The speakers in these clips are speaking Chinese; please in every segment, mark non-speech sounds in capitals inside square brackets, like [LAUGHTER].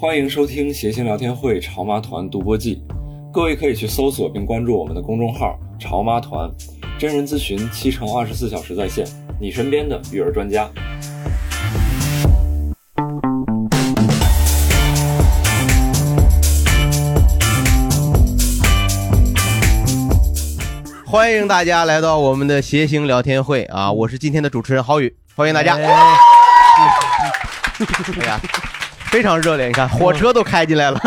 欢迎收听谐星聊天会潮妈团独播记，各位可以去搜索并关注我们的公众号“潮妈团”，真人咨询七乘二十四小时在线，你身边的育儿专家。欢迎大家来到我们的谐星聊天会啊！我是今天的主持人郝宇，欢迎大家。哎 [LAUGHS] 呀，非常热烈，你看火车都开进来了。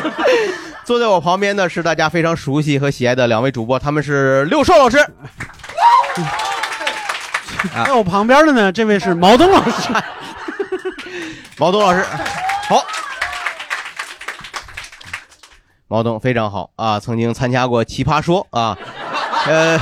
[LAUGHS] 坐在我旁边的是大家非常熟悉和喜爱的两位主播，他们是六兽老师。在我旁边的呢，这位是毛东老师。毛东老师，好。毛东非常好啊，曾经参加过《奇葩说》啊。呃，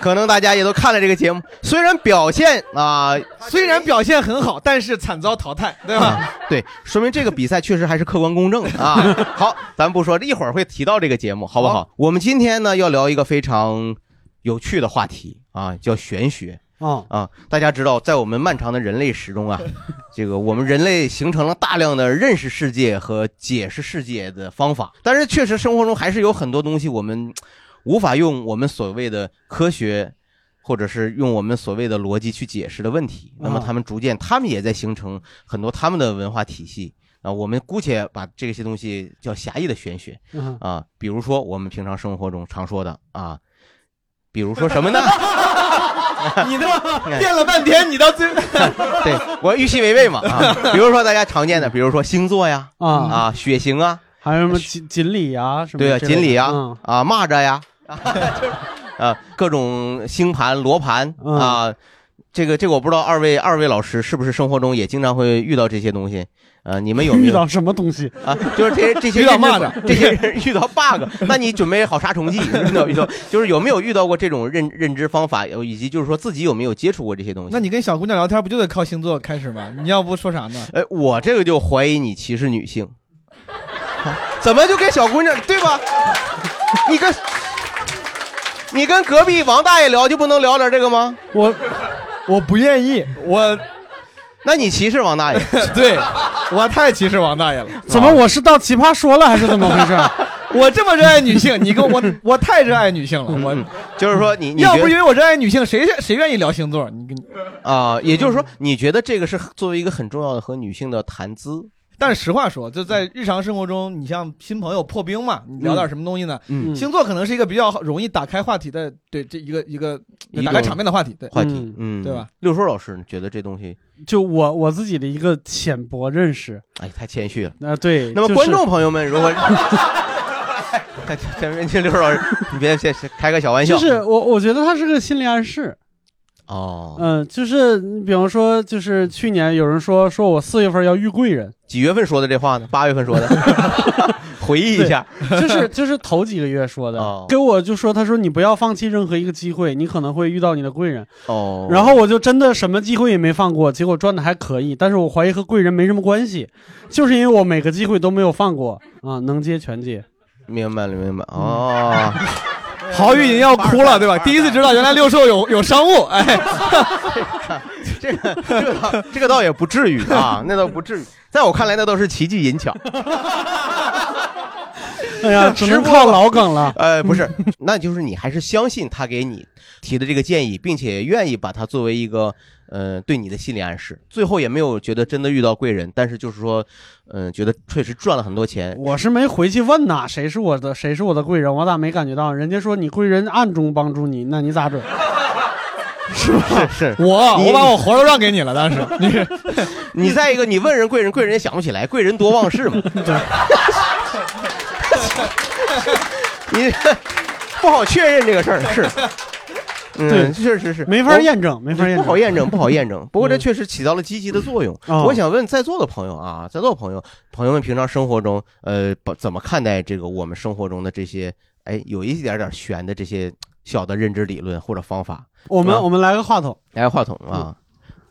可能大家也都看了这个节目，虽然表现啊，虽然表现很好，但是惨遭淘汰，对吧？对，说明这个比赛确实还是客观公正的啊。[LAUGHS] 好，咱不说，一会儿会提到这个节目，好不好？我们今天呢要聊一个非常有趣的话题啊，叫玄学。啊啊！大家知道，在我们漫长的人类史中啊，[LAUGHS] 这个我们人类形成了大量的认识世界和解释世界的方法，但是确实生活中还是有很多东西我们。无法用我们所谓的科学，或者是用我们所谓的逻辑去解释的问题，那么他们逐渐，他们也在形成很多他们的文化体系啊。我们姑且把这些东西叫狭义的玄学啊，比如说我们平常生活中常说的啊，比如说 [LAUGHS] 什么呢？你他妈 [LAUGHS] 变了半天，你到最对我预期违背嘛啊？比如说大家常见的，比如说星座呀啊啊血型啊，还有什么锦锦鲤呀什么？对啊，锦鲤呀啊蚂蚱呀。[LAUGHS] 啊，各种星盘、罗盘啊，这个这个我不知道，二位二位老师是不是生活中也经常会遇到这些东西？呃，你们有没有 [LAUGHS] 遇到什么东西 [LAUGHS] 啊？就是这些这些遇到蚂蚱，这些人遇到 bug，那你准备好杀虫剂？遇到遇到，就是有没有遇到过这种认认知方法，以及就是说自己有没有接触过这些东西？那你跟小姑娘聊天不就得靠星座开始吗？你要不说啥呢？哎，我这个就怀疑你歧视女性，怎么就跟小姑娘对吧？你跟。你跟隔壁王大爷聊就不能聊点这个吗？我我不愿意，我，那你歧视王大爷？[LAUGHS] 对，我太歧视王大爷了。怎么我是到奇葩说了还是怎么回事？[LAUGHS] 我这么热爱女性，你跟我 [LAUGHS] 我太热爱女性了。我就是说你，要不因为我热爱女性，谁谁愿意聊星座？你跟啊，也就是说，你觉得这个是作为一个很重要的和女性的谈资？但是实话说，就在日常生活中，你像新朋友破冰嘛，你聊点什么东西呢？嗯，星座可能是一个比较容易打开话题的，对这一个一个打开场面的话题，对话题，嗯，对吧？六叔老师你觉得这东西，就我我自己的一个浅薄认识，哎，太谦虚了。那，对。那么观众朋友们，如果前面听六叔老师，你别先开个小玩笑，就是我我觉得他是个心理暗示。哦，嗯，就是你比方说，就是去年有人说说我四月份要遇贵人，几月份说的这话呢？八月份说的，[LAUGHS] 回忆一下，就是就是头几个月说的，给我就说他说你不要放弃任何一个机会，你可能会遇到你的贵人。哦，然后我就真的什么机会也没放过，结果赚的还可以，但是我怀疑和贵人没什么关系，就是因为我每个机会都没有放过啊，能接全接。明白了，明白哦。[LAUGHS] 郝玉已经要哭了，对吧？第一次知道原来六兽有有商务，[LAUGHS] 哎，这个这个这个倒也不至于啊，[LAUGHS] 那倒不至于，在我看来那都是奇技淫巧。[LAUGHS] 哎呀，只能靠老梗了。呃，不是，那就是你还是相信他给你提的这个建议，并且愿意把它作为一个呃对你的心理暗示。最后也没有觉得真的遇到贵人，但是就是说，嗯，觉得确实赚了很多钱。我是没回去问呐，谁是我的谁是我的贵人，我咋没感觉到？人家说你贵人暗中帮助你，那你咋准？[LAUGHS] 是吧是？是我我把我活都让给你了，当时 [LAUGHS] 你 [LAUGHS] 你再一个，你问人贵人，贵人也想不起来，贵人多忘事嘛。你不好确认这个事儿是，嗯，确实是没法验证，没法验证，不好验证，[LAUGHS] 不好验证。[LAUGHS] 不过这确实起到了积极的作用。我想问在座的朋友啊，在座的朋友，朋友们平常生活中，呃，怎么看待这个我们生活中的这些，哎，有一点点悬的这些小的认知理论或者方法？我们我们来个话筒，来个话筒啊！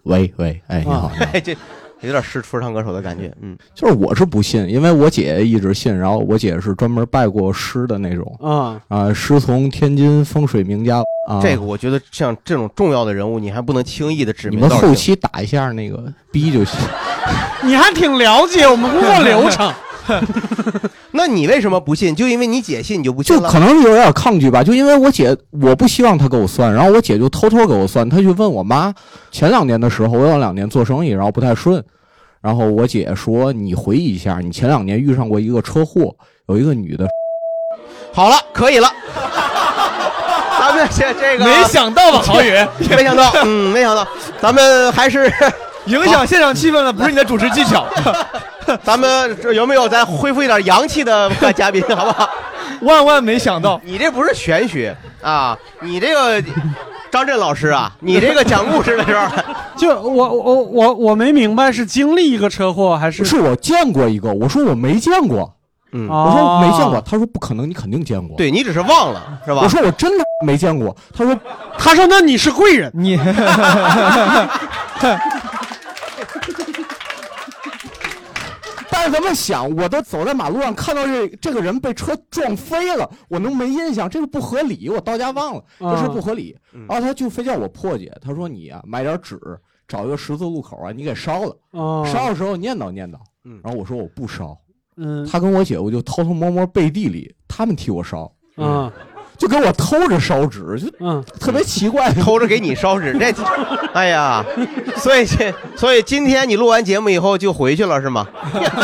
喂喂，哎，你好，这。有点是说唱歌手的感觉，[LAUGHS] 嗯，就是我是不信，因为我姐一直信，然后我姐是专门拜过师的那种，啊啊，师从天津风水名家啊。这个我觉得像这种重要的人物，你还不能轻易的指名。你们后期打一下那个逼就行。[LAUGHS] 你还挺了解我们工作流程。[LAUGHS] 那你为什么不信？就因为你姐信，你就不信就可能有点抗拒吧。就因为我姐，我不希望她给我算，然后我姐就偷偷给我算。她去问我妈，前两年的时候，我有两年做生意，然后不太顺。然后我姐说：“你回忆一下，你前两年遇上过一个车祸，有一个女的。[LAUGHS] ”好了，可以了。咱们这这个没想到吧，曹宇？没想到，嗯，没想到。咱们还是影响现场气氛的 [LAUGHS] 不是你的主持技巧。[LAUGHS] 咱们有没有再恢复一点洋气的嘉宾，好不好？[LAUGHS] 万万没想到，你这不是玄学啊！你这个张震老师啊，你这个讲故事的时候，就我我我我没明白是经历一个车祸还是？是我见过一个，我说我没见过，嗯，我说没见过，他说不可能，你肯定见过，对你只是忘了是吧？我说我真的没见过，他说他说那你是贵人，你。但怎么想，我都走在马路上看到这这个人被车撞飞了，我能没印象？这个不合理，我到家忘了，这是不合理。然后他就非叫我破解，他说你啊，买点纸，找一个十字路口啊，你给烧了，烧的时候念叨念叨。然后我说我不烧，嗯，他跟我姐夫就偷偷摸摸背地里，他们替我烧，嗯。就给我偷着烧纸，就嗯，特别奇怪，偷着给你烧纸，这，[LAUGHS] 哎呀，所以这，所以今天你录完节目以后就回去了是吗？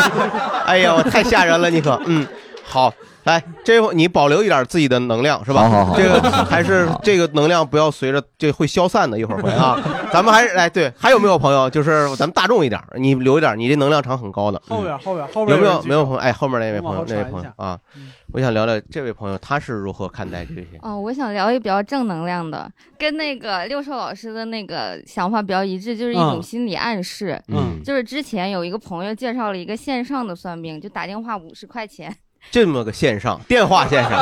[LAUGHS] 哎呀，我太吓人了，你可，嗯，好。来，这会你保留一点自己的能量是吧？好好好，这个 [LAUGHS] 还是这个能量不要随着这会消散的，一会儿会啊。[LAUGHS] 咱们还是来对，还有没有朋友？就是咱们大众一点，你留一点，你这能量场很高的。后边后边后边有没有没有朋友？哎，后面那位朋友，那位朋友啊，我想聊聊这位朋友他是如何看待这些。哦，我想聊一个比较正能量的，跟那个六兽老师的那个想法比较一致，就是一种心理暗示。嗯，就是之前有一个朋友介绍了一个线上的算命，就打电话五十块钱。这么个线上电话线上。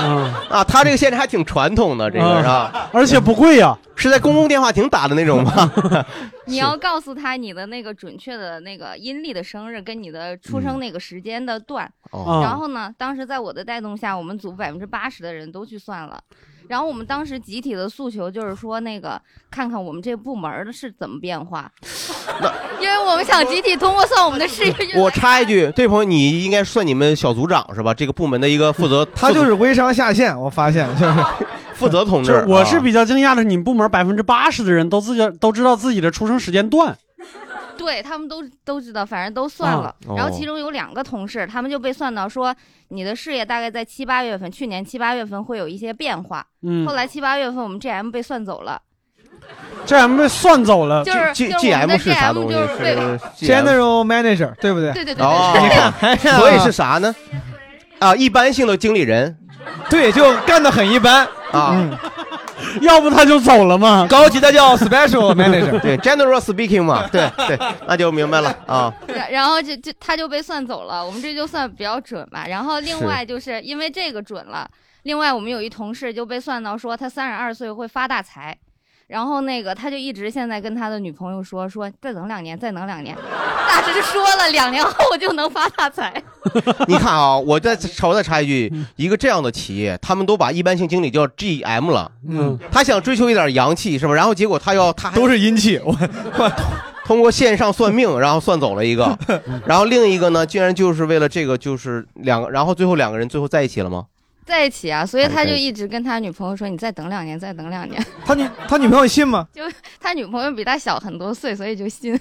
啊，他这个线上还挺传统的，这个是吧？而且不贵呀，是在公共电话亭打的那种吗？[LAUGHS] 你要告诉他你的那个准确的那个阴历的生日跟你的出生那个时间的段，然后呢，当时在我的带动下，我们组百分之八十的人都去算了。然后我们当时集体的诉求就是说，那个看看我们这部门的是怎么变化，因为我们想集体通过算我们的事业。我插一句，这朋友你应该算你们小组长是吧？这个部门的一个负责，他就是微商下线，我发现就是 [LAUGHS] 负责同志。我是比较惊讶的，你们部门百分之八十的人都自己都知道自己的出生时间段。对他们都都知道，反正都算了。然后其中有两个同事，他们就被算到说，你的事业大概在七八月份，去年七八月份会有一些变化。嗯。后来七八月份我们 GM 被算走了。GM 被算走了。就是 G GM 是啥东西？General Manager，对不对？对对对。哦。你看，所以是啥呢？啊，一般性的经理人。对，就干的很一般啊。[LAUGHS] 要不他就走了嘛？高级的叫 special manager，[LAUGHS] 对，general speaking 嘛，对对，[LAUGHS] 那就明白了啊。然后就就他就被算走了，我们这就算比较准吧。然后另外就是因为这个准了，另外我们有一同事就被算到说他三十二岁会发大财。然后那个他就一直现在跟他的女朋友说说再等两年再等两年，大师说了两年后就能发大财。[LAUGHS] 你看啊，我再稍微再插一句，一个这样的企业，他们都把一般性经理叫 GM 了，嗯，他想追求一点阳气是吧？然后结果他要他都是阴气，我 [LAUGHS] 通过线上算命，然后算走了一个，[LAUGHS] 然后另一个呢，竟然就是为了这个就是两个，然后最后两个人最后在一起了吗？在一起啊，所以他就一直跟他女朋友说：“你再等两年，再等两年。[LAUGHS] ”他女他女朋友信吗？[LAUGHS] 就他女朋友比他小很多岁，所以就信。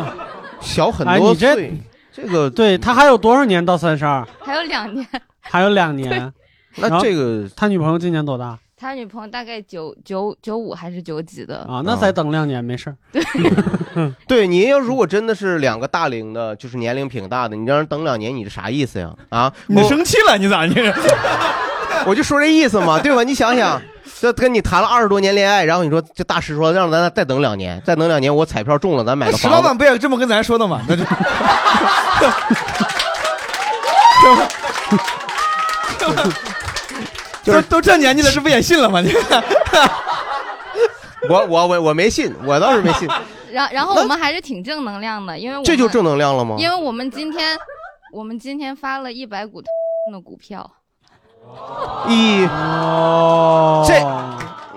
[LAUGHS] 小很多岁，这个对他还有多少年到三十二？还有两年。还有两年。那这个他女朋友今年多大？他女朋友大概九九九五还是九几的啊？那再等两年没事儿。[LAUGHS] 对，你要如果真的是两个大龄的，就是年龄挺大的，你让人等两年，你是啥意思呀？啊？你生气了？你咋你？[LAUGHS] 我就说这意思嘛，对吧？你想想，这跟你谈了二十多年恋爱，然后你说这大师说让咱再等两年，再等两年，我彩票中了，咱买个房。石老板不也这么跟咱说的吗？那就。[LAUGHS] 就是都这年纪了，这不也信了吗？你。[LAUGHS] 我我我我没信，我倒是没信。[LAUGHS] 然然后我们还是挺正能量的，因为这就正能量了吗？因为我们今天我们今天发了一百股的股票。[LAUGHS] 一，这，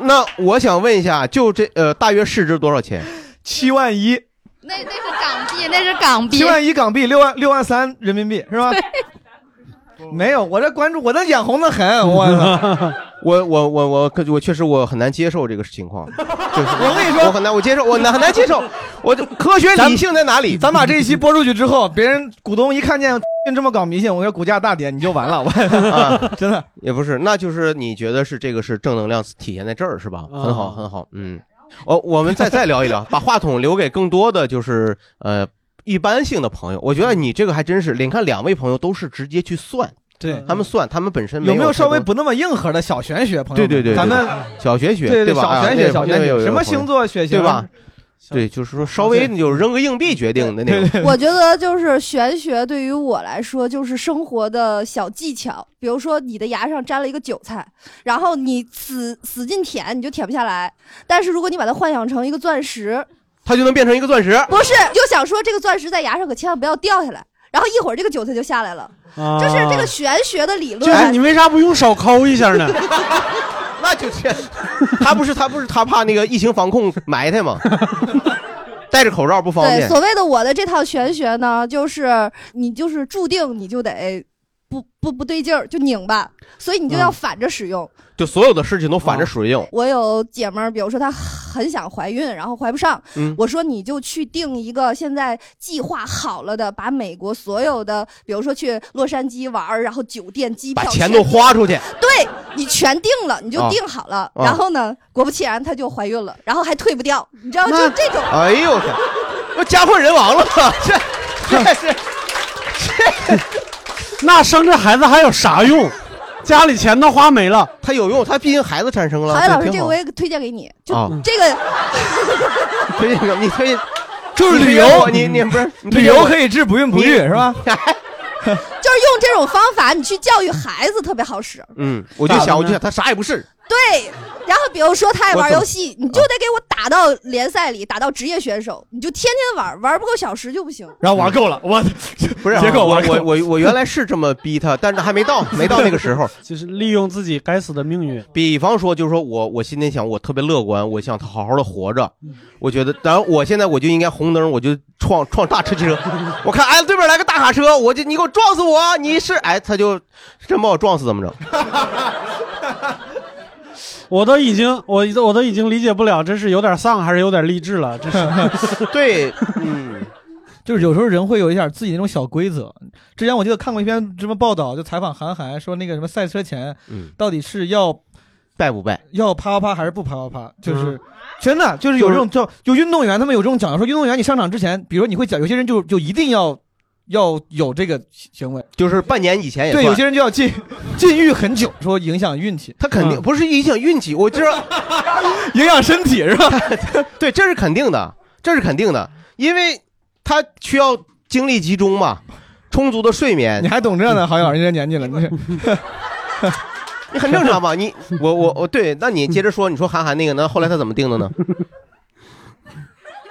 那我想问一下，就这呃，大约市值多少钱？七万一。那那是港币，那是港币，七万一港币，六万六万三人民币是吧？[LAUGHS] 没有，我这关注我这眼红的很，[LAUGHS] 我操！我我我我我确实我很难接受这个情况，[LAUGHS] 我跟你说，我很难我接受，我难很难接受，我科学理性在哪里？咱把这一期播出去之后，别人股东一看见这么搞迷信，我说股价大跌，你就完了，我啊真的也不是，那就是你觉得是这个是正能量体现在这儿是吧？很好很好，嗯，哦，我们再再聊一聊，把话筒留给更多的就是呃一般性的朋友，我觉得你这个还真是，你看两位朋友都是直接去算。对他们算，他们本身有没有稍微不那么硬核的小玄学？朋友，对对对，咱们小玄学，对吧？小玄学，小玄学，什么星座血型，对吧？对，就是说稍微就扔个硬币决定的那种。我觉得就是玄学，对于我来说就是生活的小技巧。比如说你的牙上粘了一个韭菜，然后你死死劲舔，你就舔不下来。但是如果你把它幻想成一个钻石，它就能变成一个钻石。不是，就想说这个钻石在牙上可千万不要掉下来。然后一会儿这个韭菜就下来了，就是这个玄学的理论。就是你为啥不用手抠一下呢？[LAUGHS] 那就是他不是他不是他怕那个疫情防控埋汰吗？[LAUGHS] 戴着口罩不方便。对，所谓的我的这套玄学呢，就是你就是注定你就得。不不不对劲儿就拧吧，所以你就要反着使用，就所有的事情都反着使用。我有姐们儿，比如说她很想怀孕，然后怀不上，嗯我说你就去定一个现在计划好了的，把美国所有的，比如说去洛杉矶玩，然后酒店、机票，把钱都花出去。对你全定了，你就定好了，然后呢，果不其然她就怀孕了，然后还退不掉，你知道就这种。哎呦我天，我家破人亡了 [LAUGHS] 这这是这。那生这孩子还有啥用？家里钱都花没了，他有用，他毕竟孩子产生了。郝老师，这个我也推荐给你，就这个，[LAUGHS] 推荐个，你可以，就是旅游，你你不是 [LAUGHS] 旅游可以治不孕不育是吧？[LAUGHS] 就是用这种方法，你去教育孩子特别好使。嗯，我就想，我就想，他啥也不是。对，然后比如说他爱玩游戏，你就得给我打到联赛里，打到职业选手，你就天天玩，玩不够小时就不行。然后玩够了，我 [LAUGHS] 不是结果我我我我原来是这么逼他，但是还没到，[LAUGHS] 没到那个时候，[LAUGHS] 就是利用自己该死的命运。比方说，就是说我我心里想，我特别乐观，我想他好好的活着。我觉得，然后我现在我就应该红灯，我就撞撞大车车。我看哎，对面来个大卡车，我就你给我撞死我，你是哎，他就真把我撞死，怎么着？我都已经，我我都已经理解不了，这是有点丧还是有点励志了？这是 [LAUGHS] 对，嗯，就是有时候人会有一点自己那种小规则。之前我记得看过一篇什么报道，就采访韩寒，说那个什么赛车前，到底是要拜不拜，要啪啪啪还是不啪啪啪？就是真的，就是有这种叫就运动员，他们有这种讲究，说运动员你上场之前，比如你会讲，有些人就就一定要。要有这个行为，就是半年以前也对，有些人就要禁禁欲很久，说影响运气。他肯定不是影响运气，我知道 [LAUGHS] 影响身体是吧？[LAUGHS] 对，这是肯定的，这是肯定的，因为他需要精力集中嘛，充足的睡眠。你还懂这呢，好友，人家年纪了，你 [LAUGHS] 你很正常嘛。你我我我对，那你接着说，你说韩寒那个，那后来他怎么定的呢？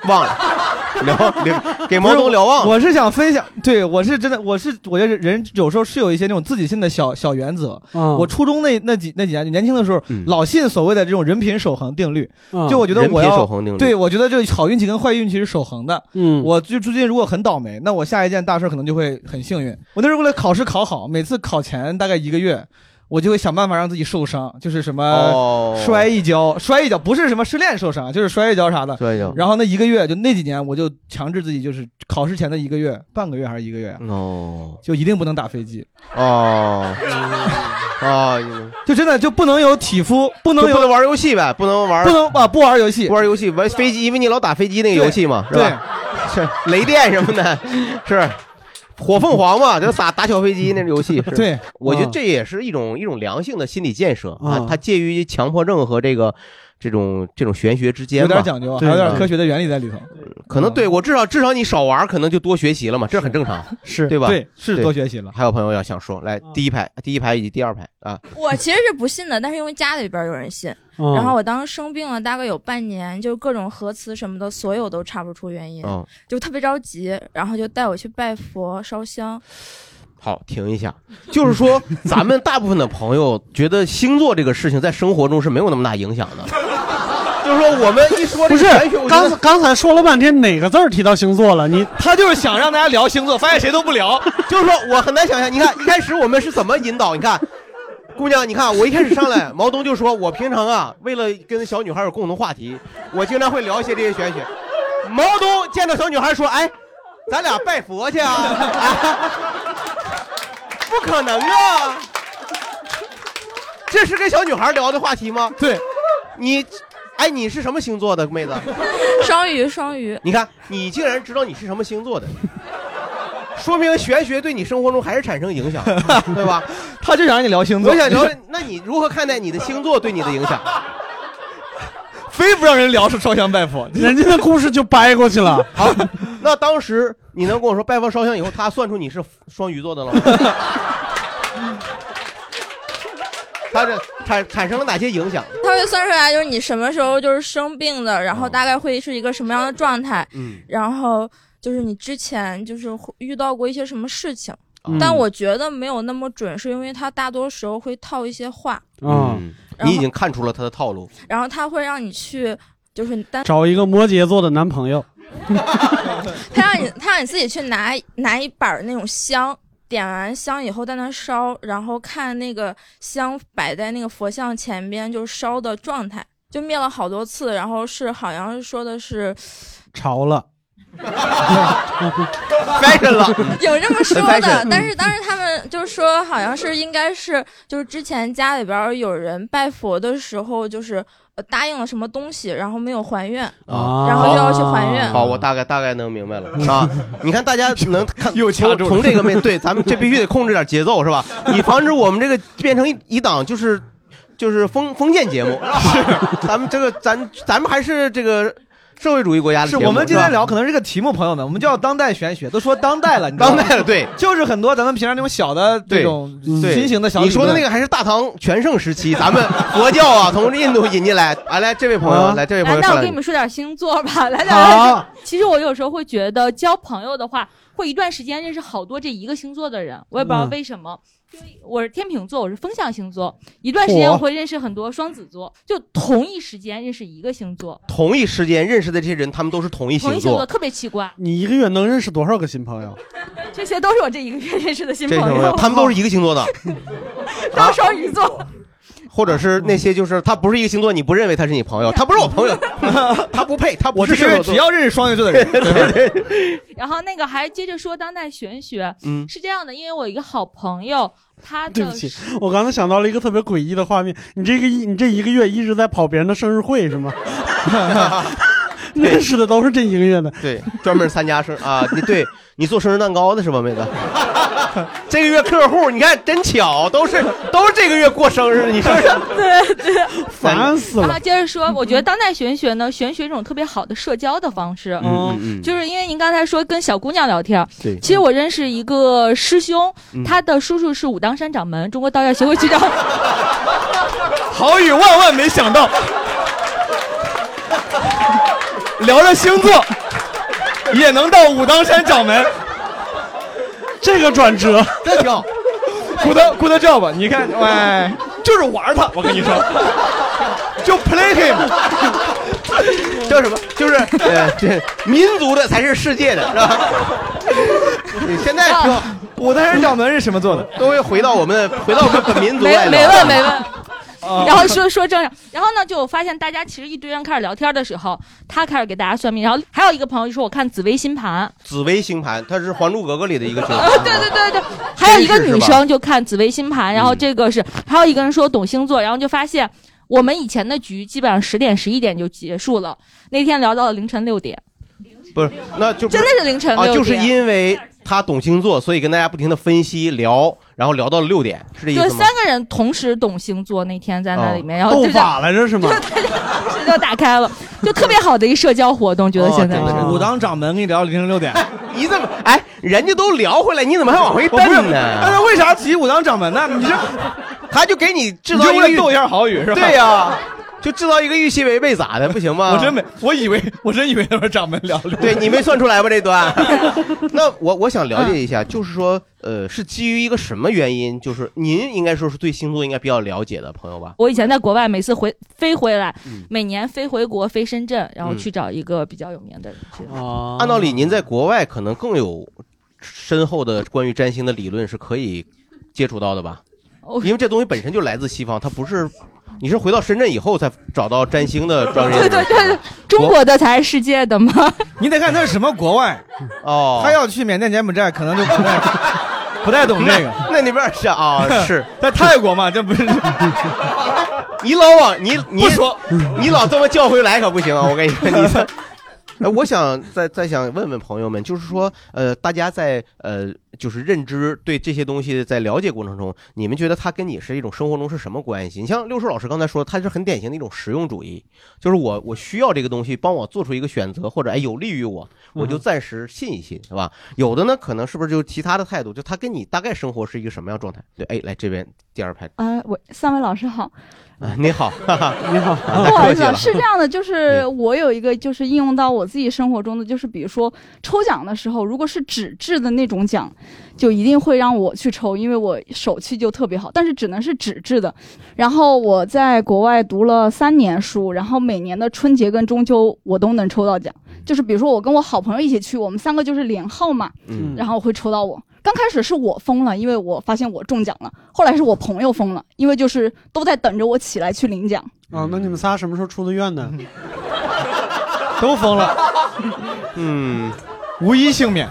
忘了，[LAUGHS] 聊聊给毛东聊忘了。我是想分享，对我是真的，我是我觉得人有时候是有一些那种自己信的小小原则。我初中那那几那几年年轻的时候，老信所谓的这种人品守恒定律。就我觉得我要对，我觉得这好运气跟坏运气是守恒的。嗯，我就最近如果很倒霉，那我下一件大事可能就会很幸运。我那时候为了考试考好，每次考前大概一个月。我就会想办法让自己受伤，就是什么摔一跤，摔一跤不是什么失恋受伤，就是摔一跤啥的。摔一跤。然后那一个月，就那几年，我就强制自己，就是考试前的一个月、半个月还是一个月，哦，就一定不能打飞机。哦，啊，[LAUGHS] 就真的就不能有体肤，不能有不能玩游戏呗，不能玩，不能啊，不玩游戏，不玩游戏，玩飞机，因为你老打飞机那个游戏嘛，是吧？是 [LAUGHS] 雷电什么的，是。火凤凰嘛，[LAUGHS] 就打打小飞机那种游戏。[LAUGHS] 对，我觉得这也是一种一种良性的心理建设啊，它介于强迫症和这个这种这种玄学之间，有点讲究，还有点科学的原理在里头。可能对我至少至少你少玩，可能就多学习了嘛，这很正常，是对吧？对，是多学习了。还有朋友要想说，来第一排，第一排以及第二排啊。我其实是不信的，但是因为家里边有人信。然后我当时生病了，大概有半年，就各种核磁什么的，所有都查不出原因，就特别着急，然后就带我去拜佛烧香。[LAUGHS] 好，停一下，就是说咱们大部分的朋友觉得星座这个事情在生活中是没有那么大影响的。就是说我们一说不是刚刚才说了半天哪个字儿提到星座了？你 [LAUGHS] 他就是想让大家聊星座，发现谁都不聊。就是说我很难想象，你看一开始我们是怎么引导？你看，姑娘，你看我一开始上来，毛东就说我平常啊，为了跟小女孩有共同话题，我经常会聊一些这些玄学。毛东见到小女孩说：“哎，咱俩拜佛去啊！” [LAUGHS] 不可能啊！这是跟小女孩聊的话题吗？对，你，哎，你是什么星座的妹子？双鱼，双鱼。你看，你竟然知道你是什么星座的，说明玄学对你生活中还是产生影响，[LAUGHS] 对吧？他就想让你聊星座。我想聊，那你如何看待你的星座对你的影响？非不让人聊是烧香拜佛，人家的故事就掰过去了。好，那当时你能跟我说拜佛烧香以后，他算出你是双鱼座的了吗？[LAUGHS] 他这产产生了哪些影响？他会算出来，就是你什么时候就是生病的，然后大概会是一个什么样的状态，嗯，然后就是你之前就是遇到过一些什么事情，但我觉得没有那么准，是因为他大多时候会套一些话，嗯，你已经看出了他的套路，然后他会让你去就是单找一个摩羯座的男朋友，[LAUGHS] 他让你他让你自己去拿拿一板那种香。点完香以后在那烧，然后看那个香摆在那个佛像前边，就烧的状态，就灭了好多次，然后是好像是说的是潮了，[LAUGHS] 翻身了，有这么说的，但是当时他们就说好像是应该是就是之前家里边有人拜佛的时候就是。答应了什么东西，然后没有还愿，然后就要去还愿。好，我大概大概能明白了 [LAUGHS] 啊！你看，大家能看 [LAUGHS] 从从这个面对，咱们这必须得控制点节奏，是吧？以防止我们这个变成一一档就是就是封封建节目。是，咱们这个咱咱们还是这个。社会主义国家的是我们今天聊可能是个题目，朋友们，我们叫当代玄学，都说当代了，当代了，对，就是很多咱们平常那种小的这种新型的小。你说的那个还是大唐全盛时期，[LAUGHS] 咱们佛教啊 [LAUGHS] 从印度引进来。啊来，这位朋友，来这位朋友，那我跟你们说点星座吧，[LAUGHS] 来来。其实我有时候会觉得交朋友的话，会一段时间认识好多这一个星座的人，我也不知道为什么。我是天秤座，我是风象星座。一段时间我会认识很多双子座，就同一时间认识一个星座。同一时间认识的这些人，他们都是同一星座，特别奇怪。你一个月能认识多少个新朋友？这些都是我这一个月认识的新朋友。他们都是一个星座的，[LAUGHS] 都是双鱼座。或者是那些就是他不是一个星座，你不认为他是你朋友，他不是我朋友，[LAUGHS] 他不配，他不是。只要认识双鱼座的人。[LAUGHS] [LAUGHS] 然后那个还接着说当代玄学，嗯，是这样的，因为我一个好朋友，他对不起，我刚才想到了一个特别诡异的画面，你这个一你这一个月一直在跑别人的生日会是吗？[LAUGHS] 认识的都是这一个月的，对，专门参加生啊，你对你做生日蛋糕的是吧，妹子？[LAUGHS] 这个月客户，你看真巧，都是都是这个月过生日，你是 [LAUGHS] 不是？对对，烦死了。然后接着说，我觉得当代玄学呢，玄学一种特别好的社交的方式，嗯，就是因为您刚才说跟小姑娘聊天，对，其实我认识一个师兄，他的叔叔是武当山掌门，中国道教协会局长。好语万万没想到。聊着星座，也能到武当山掌门，这个转折真挺好。Good good job，你看，哎，就是玩他，我跟你说，就 play him，叫什么？就是呃，这民族的才是世界的，是吧？你现在说武当山掌门是什么做的？都会回到我们的，回到我们本民族来没问，没问。然后说说正样，然后呢，就发现大家其实一堆人开始聊天的时候，他开始给大家算命，然后还有一个朋友就说我看紫薇星盘，紫薇星盘，它是《还珠格格》里的一个角色。对对对对，还有一个女生就看紫薇星盘，然后这个是还有一个人说懂星座，然后就发现我们以前的局基本上十点十一点就结束了，那天聊到了凌晨六点，不是，那就真的是凌晨六点，就是因为。他懂星座，所以跟大家不停的分析聊，然后聊到了六点，是这意思吗？对，三个人同时懂星座，那天在那里面，然后斗法来着是吗？[LAUGHS] 就打开了，就特别好的一个社交活动，觉得现在武当掌门跟你聊凌晨六点，[LAUGHS] 你怎么哎，人家都聊回来，你怎么还往回蹬呢？但是为啥提武当掌门呢？你这，他就给你制造一个逗一下好语是吧？对呀。就制造一个预期违背咋的？不行吗？[LAUGHS] 我真没，我以为我真以为他是掌门聊聊。对你没算出来吧这段？[LAUGHS] 那我我想了解一下，就是说，呃，是基于一个什么原因？就是您应该说是对星座应该比较了解的朋友吧？我以前在国外，每次回飞回来，每年飞回国飞深圳，然后去找一个比较有名的人去。哦，按道理您在国外可能更有深厚的关于占星的理论是可以接触到的吧？因为这东西本身就来自西方，它不是。你是回到深圳以后才找到占星的专业？对对对，中国的才是世界的吗？[LAUGHS] 你得看他是什么国外哦。[LAUGHS] 他要去缅甸柬埔寨，可能就不太不太懂这个。那那边是啊，[LAUGHS] 是在泰国嘛？这不是？你老往你你说，你老这么叫回来可不行啊！我跟你说，你。哎，我想再再想问问朋友们，就是说，呃，大家在呃，就是认知对这些东西在了解过程中，你们觉得它跟你是一种生活中是什么关系？你像六叔老师刚才说，他是很典型的一种实用主义，就是我我需要这个东西帮我做出一个选择，或者哎有利于我，我就暂时信一信，是吧？有的呢，可能是不是就其他的态度？就他跟你大概生活是一个什么样状态？对，哎，来这边第二排。啊，我三位老师好。啊你好，你好，不好意思，是这样的，就 [LAUGHS] 是我有一个就是应用到我自己生活中的，就是比如说抽奖的时候，如果是纸质的那种奖，就一定会让我去抽，因为我手气就特别好，但是只能是纸质的。然后我在国外读了三年书，然后每年的春节跟中秋我都能抽到奖，就是比如说我跟我好朋友一起去，我们三个就是连号嘛，嗯，然后会抽到我。刚开始是我疯了，因为我发现我中奖了。后来是我朋友疯了，因为就是都在等着我起来去领奖。啊，那你们仨什么时候出的院呢？[LAUGHS] 都疯了。嗯，无一幸免。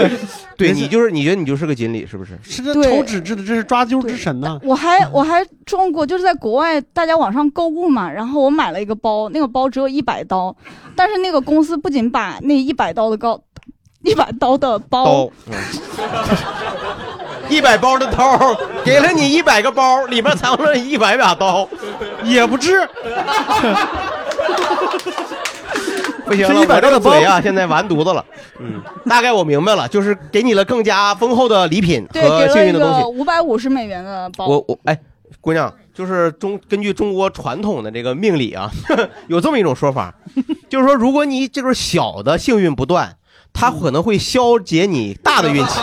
[LAUGHS] 对你就是你觉得你就是个锦鲤是不是？是这抽纸质的，这是抓阄之神呢。我还我还中过，就是在国外大家网上购物嘛，然后我买了一个包，那个包只有一百刀，但是那个公司不仅把那一百刀的高。一百刀的包，一百包的刀，给了你一百个包，里面藏了一百把刀，也不值。[LAUGHS] 不行了，我这个嘴啊，现在完犊子了。嗯，大概我明白了，就是给你了更加丰厚的礼品和幸运的东西。五百五十美元的包。我我哎，姑娘，就是中根据中国传统的这个命理啊，[LAUGHS] 有这么一种说法，就是说，如果你这个小的幸运不断。它可能会消解你大的运气。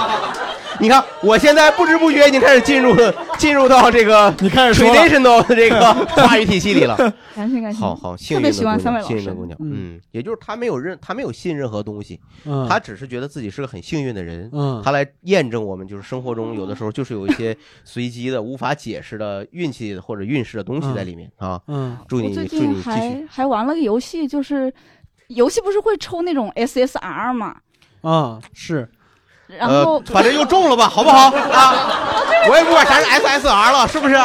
你看，我现在不知不觉已经开始进入进入到这个你开始 traditional 的这个 [LAUGHS] 话语体系里了。感谢感谢。好好，特别喜欢三位老师。幸运的姑娘，嗯，也就是他没有任他没有信任何东西，嗯，他只是觉得自己是个很幸运的人，嗯，他来验证我们，就是生活中有的时候就是有一些 [LAUGHS] 随机的、无法解释的运气或者运势的东西在里面啊。嗯，祝你祝你继续。还还玩了个游戏，就是游戏不是会抽那种 SSR 吗？啊，是，然后反正又中了吧，好不好啊？[LAUGHS] 我也不管啥是 SSR 了，是不是？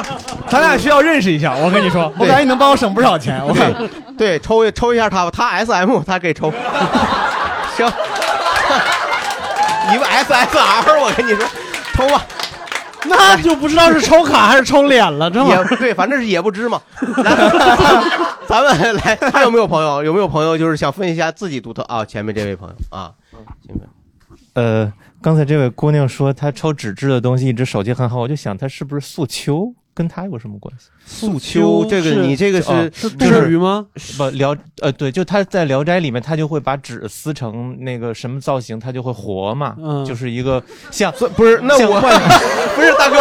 咱俩需要认识一下，我跟你说，我感觉你能帮我省不少钱。我看，对，抽抽一下他吧，他 SM，他可以抽。[LAUGHS] 行，你们 SSR，我跟你说，抽吧。那就不知道是抽卡还是抽脸了，这也对，反正是也不知嘛。[LAUGHS] 咱们来，还有没有朋友？有没有朋友就是想分析一下自己独特啊？前面这位朋友啊，前面，呃，刚才这位姑娘说她抽纸质的东西一直手气很好，我就想她是不是素秋？跟他有什么关系？素秋，这个你这个是是杜鱼吗？不聊呃，对，就他在《聊斋》里面，他就会把纸撕成那个什么造型，他就会活嘛，嗯就是一个像不是那我 [LAUGHS] 不是大哥，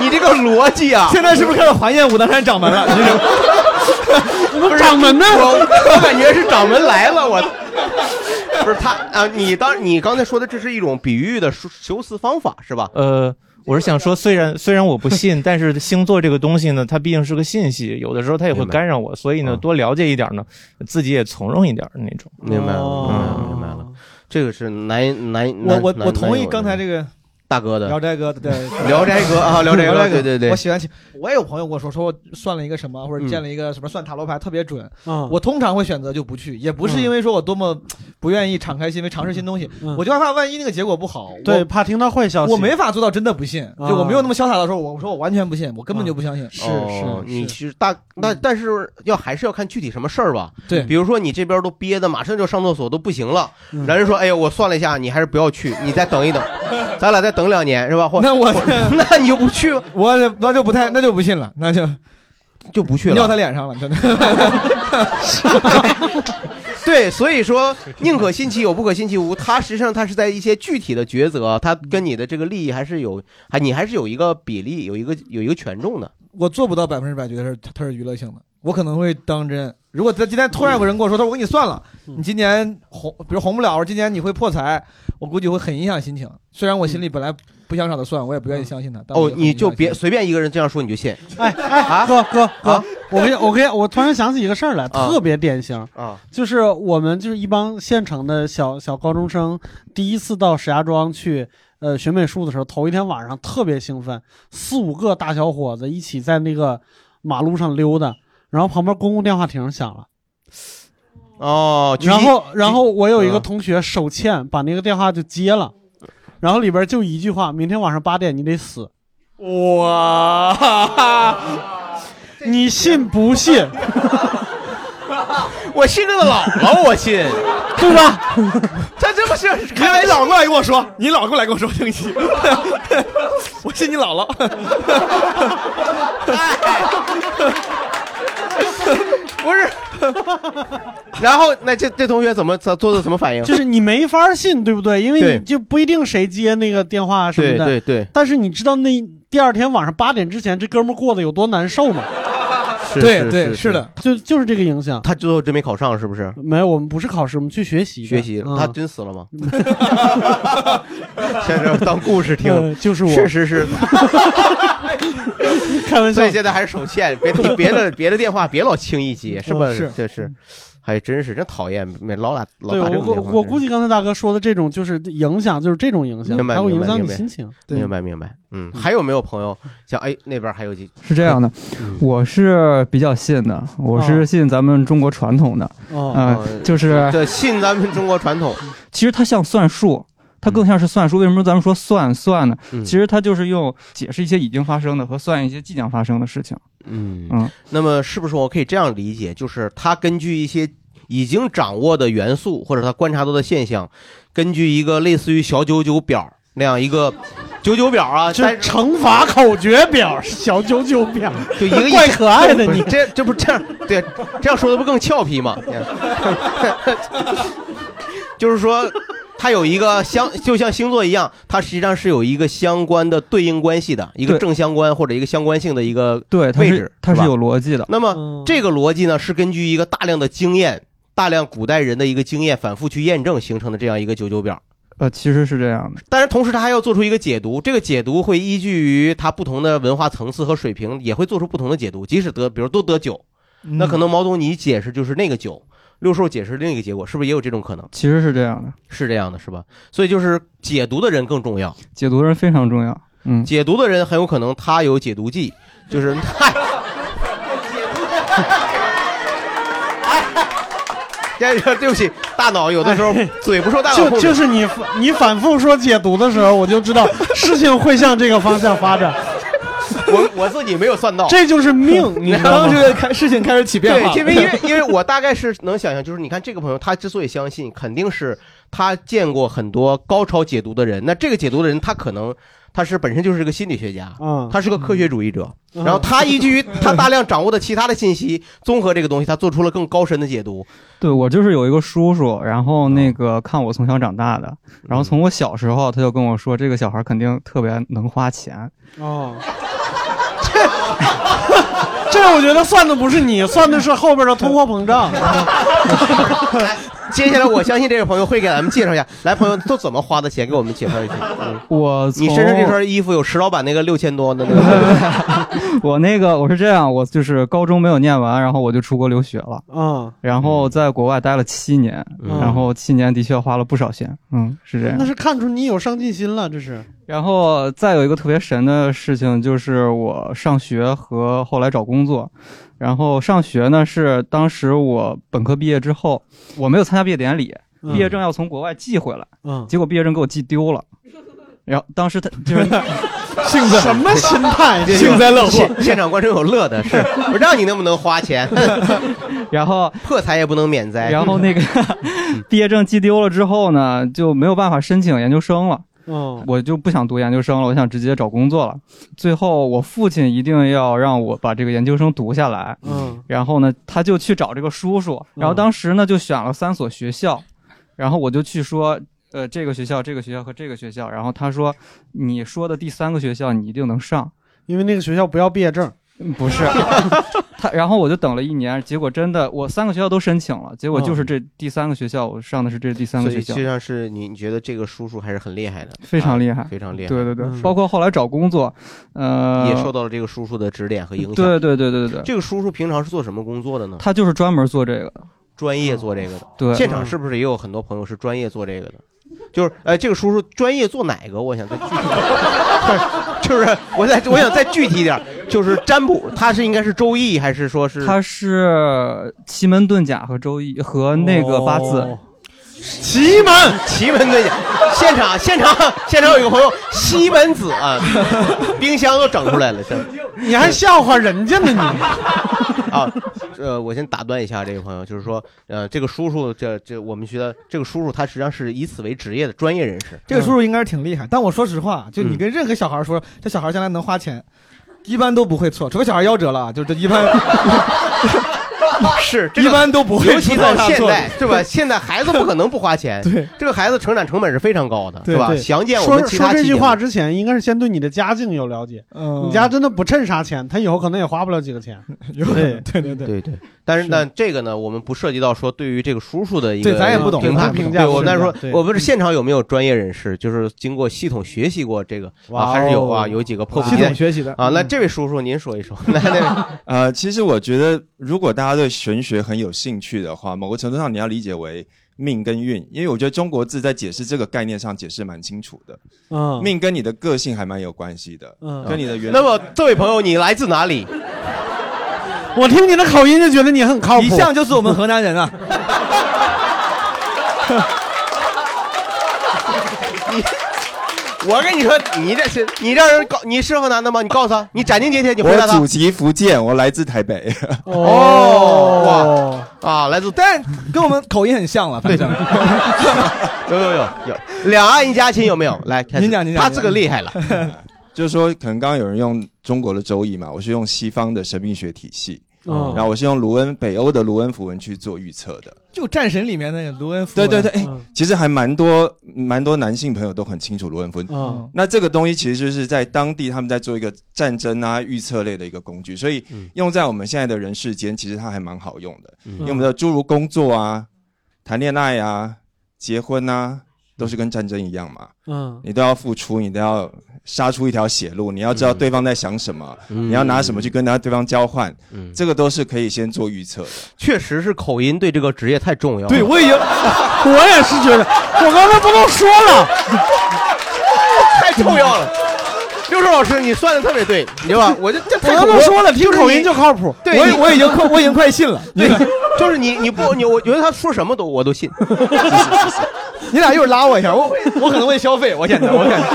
你这个逻辑啊，现在是不是开始怀念武当山掌门了？不是掌门呢？我我感觉是掌门来了，我不是他啊，你当你刚才说的这是一种比喻的修辞方法是吧？呃。我是想说，虽然虽然我不信，但是星座这个东西呢，它毕竟是个信息，有的时候它也会干扰我，所以呢，多了解一点呢，自己也从容一点那种。明白了，嗯，明白了，这个是难难。我我我同意刚才这个。大哥的聊斋哥，[LAUGHS] 对聊斋哥啊，聊斋哥，[LAUGHS] 对对对，我喜欢。我也有朋友跟我说，说我算了一个什么，或者见了一个什么算塔罗牌特别准。我通常会选择就不去，也不是因为说我多么不愿意敞开心扉尝试新东西，我就害怕万一那个结果不好，对，怕听到坏消息。我没法做到真的不信，就我没有那么潇洒的时候，我说我完全不信，我根本就不相信。是是，你其实大那但是要还是要看具体什么事儿吧。对，比如说你这边都憋的马上就上厕所都不行了，男人说，哎呀，我算了一下，你还是不要去，你再等一等，咱俩再等两年是吧？那我那你就不去，我那就不太那就不信了，那就就不去了，尿他脸上了，真的。[LAUGHS] 对，所以说宁可信其有，不可信其无。他实际上他是在一些具体的抉择，他跟你的这个利益还是有，还你还是有一个比例，有一个有一个权重的。我做不到百分之百觉得是它是娱乐性的，我可能会当真。如果他今天突然有个人跟我说，他说我给你算了，你今年红，比如红不了，今年你会破财，我估计会很影响心情。虽然我心里本来不想找他算，我也不愿意相信他。哦，你就别随便一个人这样说你就信。哎哎，哥哥哥，我跟我跟我突然想起一个事儿来，特别典型啊，就是我们就是一帮县城的小小高中生，第一次到石家庄去。呃，学美术的时候，头一天晚上特别兴奋，四五个大小伙子一起在那个马路上溜达，然后旁边公共电话亭响了，哦，然后然后我有一个同学手欠，把那个电话就接了，然后里边就一句话：明天晚上八点你得死。哇，你信不信？[LAUGHS] 我信这个姥姥，我信，对吧？他这不是你姥姥过来跟我说，你姥过来跟我说 [LAUGHS] 我信你姥姥。[LAUGHS] 不是，然后那这这同学怎么做做的什么反应？就是你没法信，对不对？因为你就不一定谁接那个电话什么的。对对对。但是你知道那第二天晚上八点之前，这哥们过得有多难受吗？对对是的，就就是这个影响。他最后真没考上，是不是？没有，我们不是考试，我们去学习。学习，他真死了吗？[LAUGHS] [LAUGHS] 现在当故事听，就是我，确实是。[LAUGHS] 开玩笑。所以现在还是手欠，别别的别的电话别老轻易接，是吧？是，这是。还真是真讨厌，没老打老打这种电话。我我估计刚才大哥说的这种就是影响，就是这种影响，还会影响你心情。明白明白，嗯，还有没有朋友像哎那边还有几？是这样的，我是比较信的，我是信咱们中国传统的，啊，就是对信咱们中国传统。其实它像算术，它更像是算术。为什么咱们说算算呢？其实它就是用解释一些已经发生的和算一些即将发生的事情。嗯嗯，那么是不是我可以这样理解，就是它根据一些已经掌握的元素或者他观察到的现象，根据一个类似于小九九表那样一个 [LAUGHS] 九九表啊，就是乘法口诀表，小九九表，就一个 [LAUGHS] 怪可爱的你，这这不这样对，这样说的不更俏皮吗？[LAUGHS] 就是说。它有一个相，就像星座一样，它实际上是有一个相关的对应关系的，一个正相关或者一个相关性的一个对位置，它是有逻辑的。那么这个逻辑呢，是根据一个大量的经验，大量古代人的一个经验反复去验证形成的这样一个九九表。呃，其实是这样的，但是同时他还要做出一个解读，这个解读会依据于他不同的文化层次和水平，也会做出不同的解读。即使得，比如都得九，那可能毛东你解释就是那个九。六兽解释另一个结果，是不是也有这种可能？其实是这样的，是这样的，是吧？所以就是解读的人更重要，解读的人非常重要。嗯，解读的人很有可能他有解读剂，就是嗨，[LAUGHS] [LAUGHS] 哎，对不起，大脑有的时候嘴不受大脑控制。就就是你你反复说解读的时候，我就知道事情会向这个方向发展。[LAUGHS] 我我自己没有算到，这就是命。[LAUGHS] 你刚这个开事情开始起变化，对，因为因为因为我大概是能想象，就是你看这个朋友，他之所以相信，肯定是他见过很多高超解读的人。那这个解读的人，他可能他是本身就是个心理学家，嗯，他是个科学主义者，然后他依据于他大量掌握的其他的信息，综合这个东西，他做出了更高深的解读。对我就是有一个叔叔，然后那个看我从小长大的，然后从我小时候他就跟我说，这个小孩肯定特别能花钱哦。[LAUGHS] [LAUGHS] 这我觉得算的不是你，算的是后边的通货膨胀。[LAUGHS] 接下来，我相信这位朋友会给咱们介绍一下。来，朋友都怎么花的钱？给我们介绍一下。我你身上这身衣服有石老板那个六千多的那个。[LAUGHS] 我那个我是这样，我就是高中没有念完，然后我就出国留学了。嗯，然后在国外待了七年，然后七年的确花了不少钱。嗯，是这样。那是看出你有上进心了，这是。然后再有一个特别神的事情，就是我上学和后来找工作。然后上学呢，是当时我本科毕业之后，我没有参加毕业典礼，毕业证要从国外寄回来，嗯，结果毕业证给我寄丢了。然后当时他就是 [LAUGHS] 幸灾什么心态？幸灾乐祸。现场观众有乐的是，[LAUGHS] 我让你能不能花钱？[LAUGHS] 然后破财也不能免灾。然后那个毕业证寄丢了之后呢，就没有办法申请研究生了。嗯，我就不想读研究生了，我想直接找工作了。最后我父亲一定要让我把这个研究生读下来，嗯，然后呢，他就去找这个叔叔，然后当时呢就选了三所学校，然后我就去说，呃，这个学校、这个学校和这个学校，然后他说，你说的第三个学校你一定能上，因为那个学校不要毕业证。不是，[LAUGHS] 他，然后我就等了一年，结果真的，我三个学校都申请了，结果就是这第三个学校，我上的是这第三个学校。实际上是你，你觉得这个叔叔还是很厉害的，非常厉害，非常厉害。对对对，包括后来找工作，呃，也受到了这个叔叔的指点和影响。对对对对对，这个叔叔平常是做什么工作的呢？他就是专门做这个的，专业做这个的。对，现场是不是也有很多朋友是专业做这个的？就是，哎，这个叔叔专业做哪个？我想再具体，[LAUGHS] [LAUGHS] 就是我再我想再具体一点，就是占卜，他是应该是周易还是说是？他是奇门遁甲和周易和那个八字。奇门，奇门遁甲，现场现场现场有一个朋友西门子啊，[LAUGHS] 冰箱都整出来了，这你还笑话人家呢你？[LAUGHS] 啊，呃，我先打断一下这个朋友，就是说，呃，这个叔叔，这这我们觉得这个叔叔他实际上是以此为职业的专业人士，这个叔叔应该是挺厉害。但我说实话，就你跟任何小孩说，这小孩将来能花钱，一般都不会错，除非小孩夭折了，就这一般。[LAUGHS] [LAUGHS] 是，一般都不会。尤其到现在，对吧？现在孩子不可能不花钱。对，[LAUGHS] 这个孩子成长成本是非常高的，对吧？详见我们其他。说这句话之前，应该是先对你的家境有了解。嗯，你家真的不趁啥钱，他以后可能也花不了几个钱。[LAUGHS] 对对对对对。但是呢，这个呢，我们不涉及到说对于这个叔叔的一个对，咱也不懂评判评价。我们说，我不是现场有没有专业人士，就是经过系统学习过这个啊，还是有啊，有几个破系统学习的啊。那这位叔叔，您说一说。那那呃，其实我觉得，如果大家对玄学很有兴趣的话，某个程度上你要理解为命跟运，因为我觉得中国字在解释这个概念上解释蛮清楚的。嗯，命跟你的个性还蛮有关系的，嗯，跟你的原。那么这位朋友，你来自哪里？[LAUGHS] 我听你的口音就觉得你很靠谱，一向就是我们河南人啊。[LAUGHS] [LAUGHS] 你，我跟你说，你这是你让人告你是河南的吗？你告诉他，你斩钉截铁，你回答他。我祖籍福建，我来自台北。[LAUGHS] 哦，哇啊，来自，但跟我们口音很像了，对的。[LAUGHS] 有有有有，两岸一家亲有没有？来，您讲您讲，他这个厉害了。[LAUGHS] 就是说，可能刚刚有人用中国的周易嘛，我是用西方的神秘学体系，然后我是用卢恩北欧的卢恩符文去做预测的，就战神里面那个卢恩符文。对对对，哎，其实还蛮多蛮多男性朋友都很清楚卢恩符文。嗯，那这个东西其实就是在当地他们在做一个战争啊预测类的一个工具，所以用在我们现在的人世间，其实它还蛮好用的。因为我们的诸如工作啊、谈恋爱啊、结婚啊，都是跟战争一样嘛。嗯，你都要付出，你都要。杀出一条血路，你要知道对方在想什么，你要拿什么去跟他对方交换，这个都是可以先做预测的。确实是口音对这个职业太重要。对，我已经，[LAUGHS] 我也是觉得，我刚才不都说了，[LAUGHS] 太重要了。六叔老师，你算的特别对，你知道吧？[LAUGHS] 我就这太都说了，听口音就靠谱。对，我我已经快，我已经快信了。对，就是你，你不，你我觉得他说什么都我都信。[LAUGHS] 你俩一会儿拉我一下，我我可能会消费。我现在，我感觉。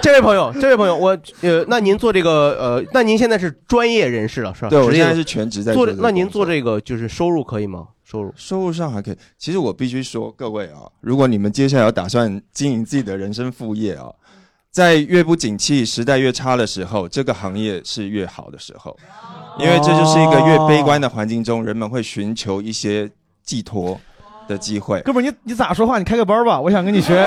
这位朋友，这位朋友，我呃，那您做这个呃，那您现在是专业人士了，是吧？对，我现在是全职在做。那您做这个就是收入可以吗？收入收入上还可以。其实我必须说，各位啊，如果你们接下来要打算经营自己的人生副业啊，在越不景气、时代越差的时候，这个行业是越好的时候，因为这就是一个越悲观的环境中，人们会寻求一些寄托的机会。哥们儿，你你咋说话？你开个班吧，我想跟你学。[LAUGHS]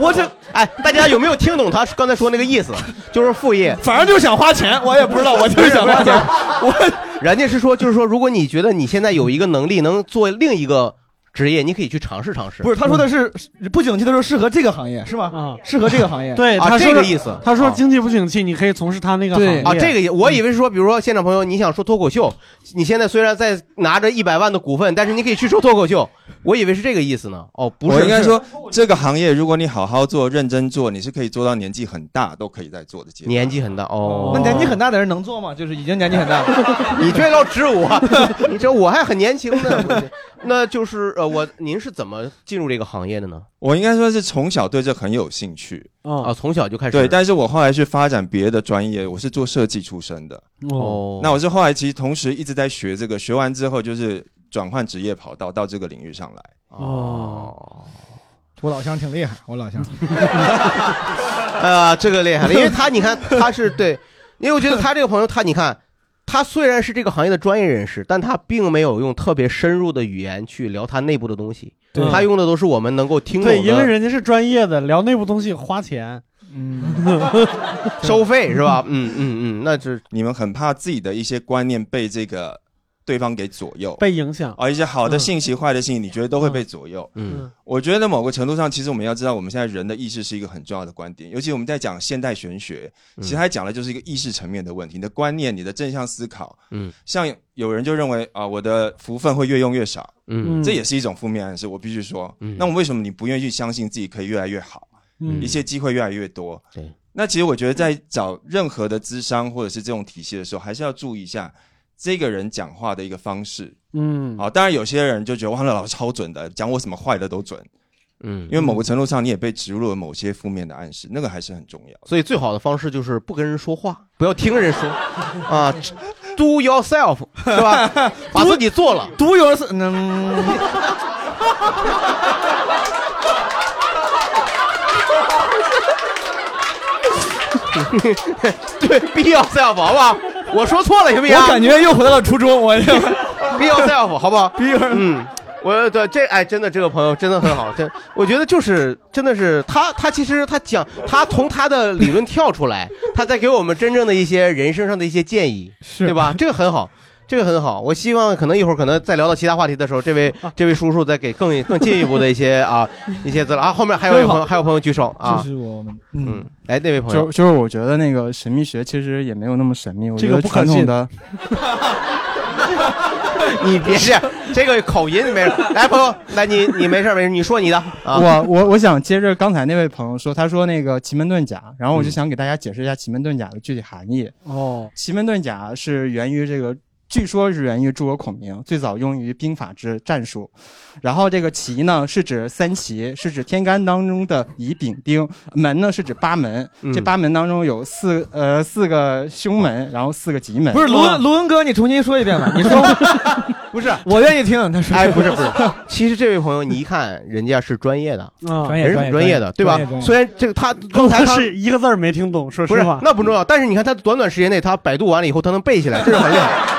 我这哎，大家有没有听懂他刚才说那个意思？就是副业，反正就是想花钱，我也不知道，我就是想花钱。我 [LAUGHS] 人家是说，就是说，如果你觉得你现在有一个能力能做另一个。职业你可以去尝试尝试。不是，他说的是不景气的时候适合这个行业是吗？啊，适合这个行业。[LAUGHS] 对，他这个意思。他说经济不景气，你可以从事他那个行业。啊，这个我以为是说，比如说现场朋友，你想说脱口秀，你现在虽然在拿着一百万的股份，但是你可以去说脱口秀。我以为是这个意思呢。哦，不是，应该说这个行业，如果你好好做、认真做，你是可以做到年纪很大都可以在做的。年纪很大哦，那年纪很大的人能做吗？就是已经年纪很大了。[LAUGHS] 你这要指我，[LAUGHS] 你这我还很年轻呢。那就是呃，我您是怎么进入这个行业的呢？我应该说是从小对这很有兴趣啊，从小就开始。对，但是我后来去发展别的专业，我是做设计出身的。哦，那我是后来其实同时一直在学这个，学完之后就是转换职业跑道到这个领域上来。哦。我老乡挺厉害，我老乡。[LAUGHS] 啊，这个厉害了，因为他你看他是对，因为我觉得他这个朋友他你看。他虽然是这个行业的专业人士，但他并没有用特别深入的语言去聊他内部的东西。对他用的都是我们能够听懂的。对，因为人家是专业的，聊内部东西花钱，嗯，[LAUGHS] 收费是吧？嗯嗯嗯，那是你们很怕自己的一些观念被这个。对方给左右，被影响啊，一些好的信息、坏的信息，你觉得都会被左右。嗯，我觉得某个程度上，其实我们要知道，我们现在人的意识是一个很重要的观点。尤其我们在讲现代玄学，其实它讲的就是一个意识层面的问题。你的观念、你的正向思考，嗯，像有人就认为啊，我的福分会越用越少，嗯，这也是一种负面暗示。我必须说，嗯那我为什么你不愿意去相信自己可以越来越好？嗯，一些机会越来越多。对，那其实我觉得在找任何的资商或者是这种体系的时候，还是要注意一下。这个人讲话的一个方式，嗯，好，当然有些人就觉得哇，那老师超准的，讲我什么坏的都准，嗯，因为某个程度上你也被植入了某些负面的暗示，那个还是很重要。所以最好的方式就是不跟人说话，不要听人说，啊，do yourself 是吧？[LAUGHS] 把自己做了，do yourself，嗯，[LAUGHS] 对，be yourself 好不好？[LAUGHS] 我说错了行不行？我感觉又回到了初中。我 [LAUGHS] be yourself 好不好 [LAUGHS] be your？嗯，我的这哎，真的这个朋友真的很好，真我觉得就是真的是他，他其实他讲他从他的理论跳出来，他在给我们真正的一些人生上的一些建议，是对吧？这个很好。这个很好，我希望可能一会儿可能再聊到其他话题的时候，这位这位叔叔再给更 [LAUGHS] 更进一步的一些啊 [LAUGHS] 一些资料啊。后面还有一朋友还有朋友举手啊，就是我们嗯，来那位朋友，就就是我觉得那个神秘学其实也没有那么神秘，我觉得传统的。[LAUGHS] 你别这样这个口音没事，来朋友来你你没事没事，你说你的。我我我想接着刚才那位朋友说，他说那个奇门遁甲，然后我就想给大家解释一下奇门遁甲的具体含义。哦，奇门遁甲是源于这个。据说是源于诸葛孔明，最早用于兵法之战术。然后这个奇呢，是指三奇，是指天干当中的乙丙丁。门呢，是指八门。这八门当中有四呃四个凶门，然后四个吉门。不是卢文卢文哥，你重新说一遍吧。你说 [LAUGHS] 不是，[LAUGHS] 我愿意听。他说哎，不是不是。其实这位朋友，你一看人家是专业的，[LAUGHS] 专业专专业的，对吧？虽然这个他刚才是一个字儿没听懂，说实话，那不重要。但是你看他短短时间内，他百度完了以后，他能背下来，这是很厉害。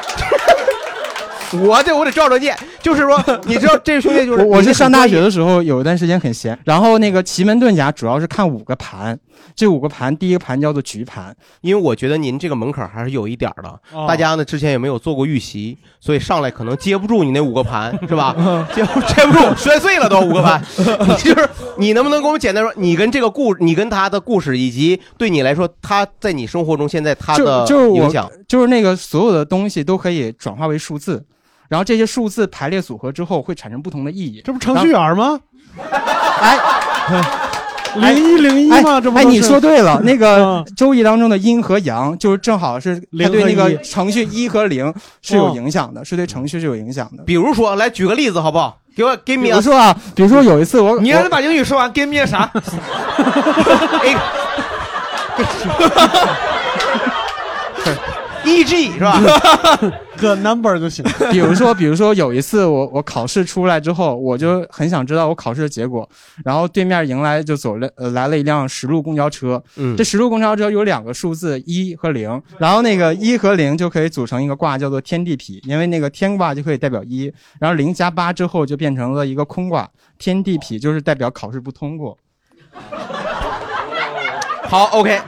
[LAUGHS] 我这我得照着念，就是说，[LAUGHS] 你知道这兄弟就是我是上大学的时候有一段时间很闲，然后那个奇门遁甲主要是看五个盘，这五个盘第一个盘叫做局盘，因为我觉得您这个门槛还是有一点的，大家呢之前也没有做过预习，所以上来可能接不住你那五个盘是吧？接接不住，摔碎了都五个盘。就是你能不能给我们简单说，你跟这个故，你跟他的故事，以及对你来说他在你生活中现在他的影响，就是那个所有的东西都可以转化为数字。然后这些数字排列组合之后会产生不同的意义，这不程序员吗？哎，零一零一吗？这不哎，你说对了，[LAUGHS] 那个周易当中的阴和阳，就是正好是对那个程序一和零是有影响的，是对程序是有影响的。比如说，来举个例子好不好？给我给比如说啊，比如说有一次我，你让他把英语说完，give me 啥？E G 是吧？个 number 就行。比如说，比如说有一次我我考试出来之后，我就很想知道我考试的结果。然后对面迎来就走了呃来了一辆十路公交车。嗯。这十路公交车有两个数字一和零，然后那个一和零就可以组成一个卦，叫做天地痞。因为那个天卦就可以代表一，然后零加八之后就变成了一个空卦，天地痞就是代表考试不通过。好，OK，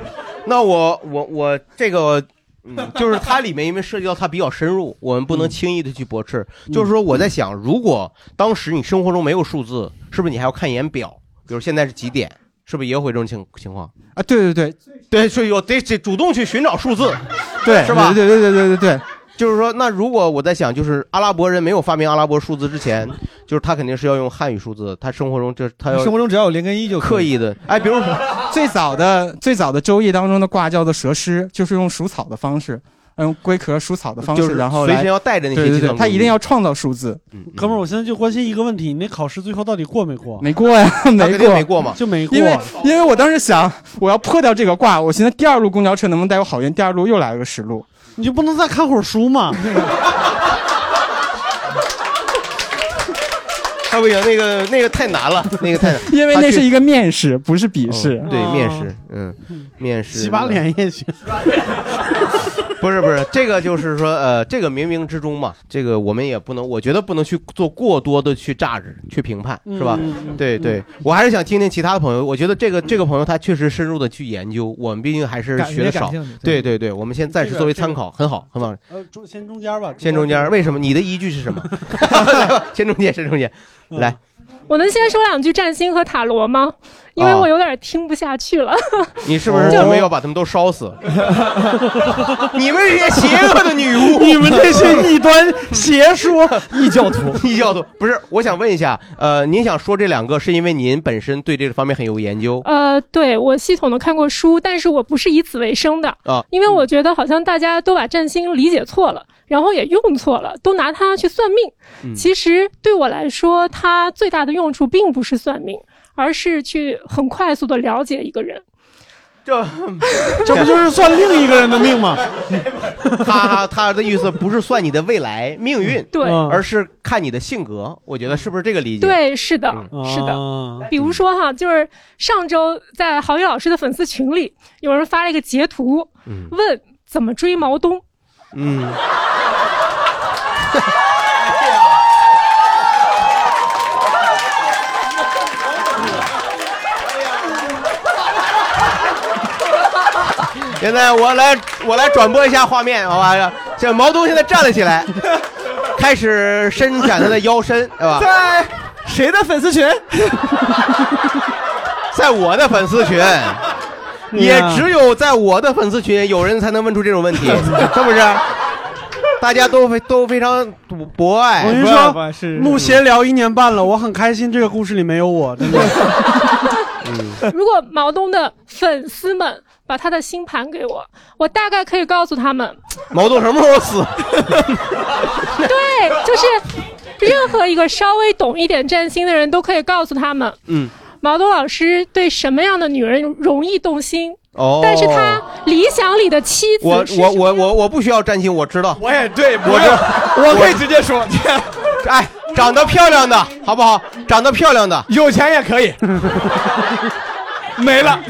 那我我我这个。嗯，就是它里面因为涉及到它比较深入，我们不能轻易的去驳斥。就是说，我在想，如果当时你生活中没有数字，是不是你还要看一眼表？比如现在是几点，是不是也会这种情情况啊？对对对对，所以我得得主动去寻找数字，对，是吧？对对对对对对。就是说，那如果我在想，就是阿拉伯人没有发明阿拉伯数字之前，就是他肯定是要用汉语数字。他生活中就他要生活中只要有零跟一就刻意的。哎，比如 [LAUGHS] 最早的最早的周易当中的卦叫做蛇师，就是用数草的方式，用龟壳数草的方式，然后随身要带着那些。对对对，他一定要创造数字。哥们儿，我现在就关心一个问题：你那考试最后到底过没过？没过呀，[LAUGHS] 没过，没过嘛，就没过。因为因为我当时想，我要破掉这个卦，我现在第二路公交车能不能带我好运？第二路又来了个十路。你就不能再看会儿书吗？[LAUGHS] 他不行，那个那个太难了，那个太难，[LAUGHS] 因为那是一个面试，不是笔试。对，面试，嗯，面试。洗把脸也行。[LAUGHS] 不是不是，这个就是说，呃，这个冥冥之中嘛，[LAUGHS] 这个我们也不能，我觉得不能去做过多的去榨汁、去评判，是吧？对对，我还是想听听其他的朋友。我觉得这个这个朋友他确实深入的去研究，我们毕竟还是学的少。对对对，我们先暂时作为参考，很好很好。呃，中先中间吧。先中间，为什么？你的依据是什么？[LAUGHS] 先中间，先中间，来。我能先说两句占星和塔罗吗？因为我有点听不下去了。[LAUGHS] 你是不是准备要把他们都烧死？[LAUGHS] 你们这些邪恶的女巫，[LAUGHS] 你们这些异端邪说异教徒，异教徒不是？我想问一下，呃，您想说这两个是因为您本身对这个方面很有研究？呃，对我系统的看过书，但是我不是以此为生的啊，因为我觉得好像大家都把占星理解错了。然后也用错了，都拿它去算命。其实对我来说，它最大的用处并不是算命，而是去很快速的了解一个人。这 [LAUGHS] 这不就是算另一个人的命吗？[LAUGHS] 他他的意思不是算你的未来命运，对，而是看你的性格。我觉得是不是这个理解？对，是的，是的。比如说哈，就是上周在郝宇老师的粉丝群里，有人发了一个截图，问怎么追毛东。嗯。现在我来，我来转播一下画面，好吧？这毛东现在站了起来，[LAUGHS] 开始伸展他的腰身，对吧？在谁的粉丝群？[LAUGHS] 在我的粉丝群，也只有在我的粉丝群，有人才能问出这种问题，[LAUGHS] 是不是？大家都非都非常博爱。我跟你说，录闲聊一年半了，我很开心，这个故事里没有我，真的。[LAUGHS] 如果毛东的粉丝们把他的星盘给我，我大概可以告诉他们，毛东什么时候死？[LAUGHS] 对，就是任何一个稍微懂一点占星的人都可以告诉他们，嗯，毛东老师对什么样的女人容易动心。哦，但是他理想里的妻子，我我我我我不需要占星，我知道。我也对，我就我可以直接说，[LAUGHS] 哎，长得漂亮的好不好？长得漂亮的，有钱也可以。[LAUGHS] 没了。[LAUGHS]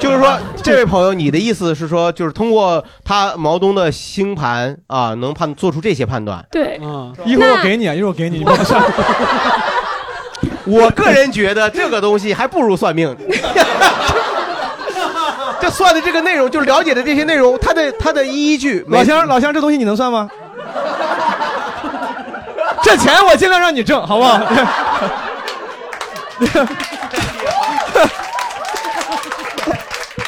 就是说，这位朋友，你的意思是说，就是通过他毛东的星盘啊，能判做出这些判断？对，一会儿我给你，一会儿我给你，你别算。[LAUGHS] 我个人觉得这个东西还不如算命。[LAUGHS] 这算的这个内容，就是了解的这些内容，它的它的依据。老乡，老乡，这东西你能算吗？这钱我尽量让你挣，好不好？[LAUGHS]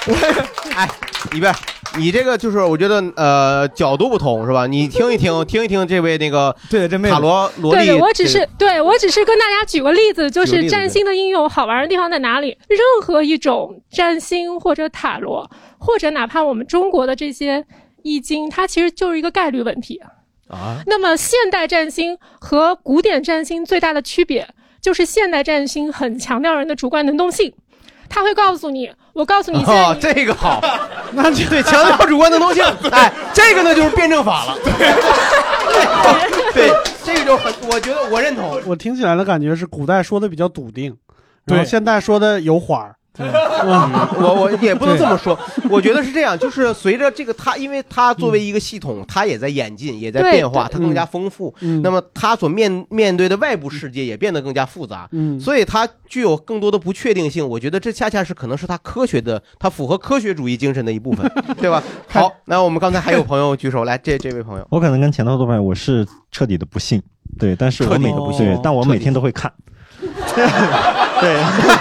[LAUGHS] 哎，一边。你这个就是我觉得呃角度不同是吧？你听一听，[LAUGHS] 听一听这位那个对这塔罗罗莉，对我只是对我只是跟大家举个例子，就是占星的应用好玩的地方在哪里？任何一种占星或者塔罗，或者哪怕我们中国的这些易经，它其实就是一个概率问题啊。那么现代占星和古典占星最大的区别，就是现代占星很强调人的主观能动性。它会告诉你，我告诉你，哦，这个好，[LAUGHS] 那就对强调主观能动性，哎，这个呢就是辩证法了，对，[LAUGHS] 对，这个就很，我觉得我认同。我听起来的感觉是古代说的比较笃定，对，现代说的有缓儿。我我也不能这么说，我觉得是这样，就是随着这个它，因为它作为一个系统，它也在演进，也在变化，它更加丰富。那么它所面面对的外部世界也变得更加复杂，所以它具有更多的不确定性。我觉得这恰恰是可能是它科学的，它符合科学主义精神的一部分，对吧？[LAUGHS] 好，那我们刚才还有朋友举手，来，这这位朋友，我可能跟前头多朋友，我是彻底的不信，对，但是我每对，但我每天都会看。[LAUGHS] 对，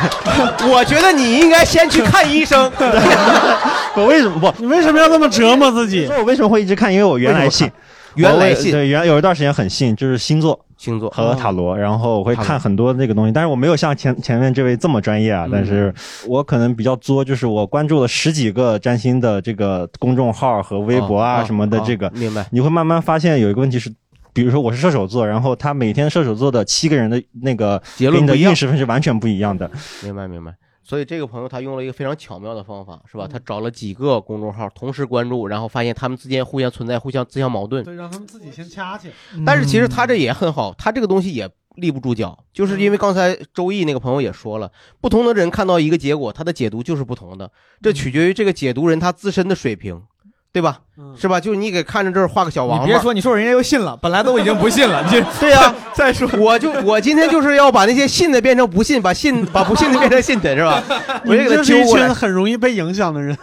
[LAUGHS] 我觉得你应该先去看医生。[LAUGHS] 我为什么不？你为什么要这么折磨自己？我为什么会一直看？因为我原来信，原来信，对，原有一段时间很信，就是星座、星座和塔罗，然后我会看很多那个东西。但是我没有像前前面这位这么专业啊。但是我可能比较作，就是我关注了十几个占星的这个公众号和微博啊什么的。这个明白？你会慢慢发现有一个问题是。比如说我是射手座，然后他每天射手座的七个人的那个结论的运势分是完全不一样的。明白明白，所以这个朋友他用了一个非常巧妙的方法，是吧？他找了几个公众号同时关注，然后发现他们之间互相存在、互相自相矛盾。对，让他们自己先掐去。但是其实他这也很好，他这个东西也立不住脚，就是因为刚才周易那个朋友也说了，不同的人看到一个结果，他的解读就是不同的，这取决于这个解读人他自身的水平。对吧？是吧？就你给看着这儿画个小王，别说，你说人家又信了，本来都已经不信了。你 [LAUGHS] 对呀，[LAUGHS] 再说，我就我今天就是要把那些信的变成不信，把信把不信的变成信的，是吧？[LAUGHS] 我这是一群很容易被影响的人。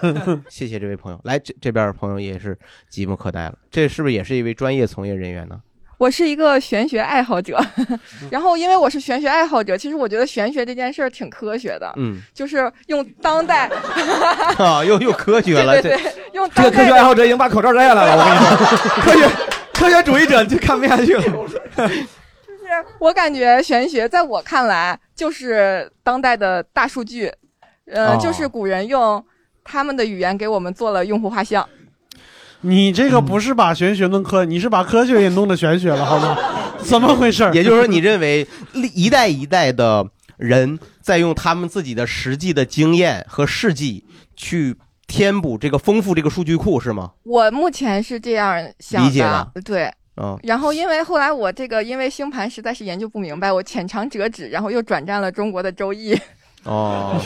谢谢这位朋友，来这这边朋友也是急不可待了，这是不是也是一位专业从业人员呢？我是一个玄学爱好者，[LAUGHS] 然后因为我是玄学爱好者，其实我觉得玄学这件事儿挺科学的，嗯，[LAUGHS] 就是用当代 [LAUGHS] 啊，又又科学了，对对，用这个科学爱好者已经把口罩摘下来了，我跟你说，科学科学主义者就看不下去了。就是我感觉玄学在我看来就是当代的大数据，呃，就是古人用他们的语言给我们做了用户画像。你这个不是把玄学弄科，你是把科学也弄的玄学了，好吗？[LAUGHS] 怎么回事？也就是说，你认为一代一代的人在用他们自己的实际的经验和事迹去填补这个丰富这个数据库，是吗？我目前是这样想的，对，嗯。然后因为后来我这个因为星盘实在是研究不明白，我浅尝辄止，然后又转战了中国的周易。[LAUGHS] 哦。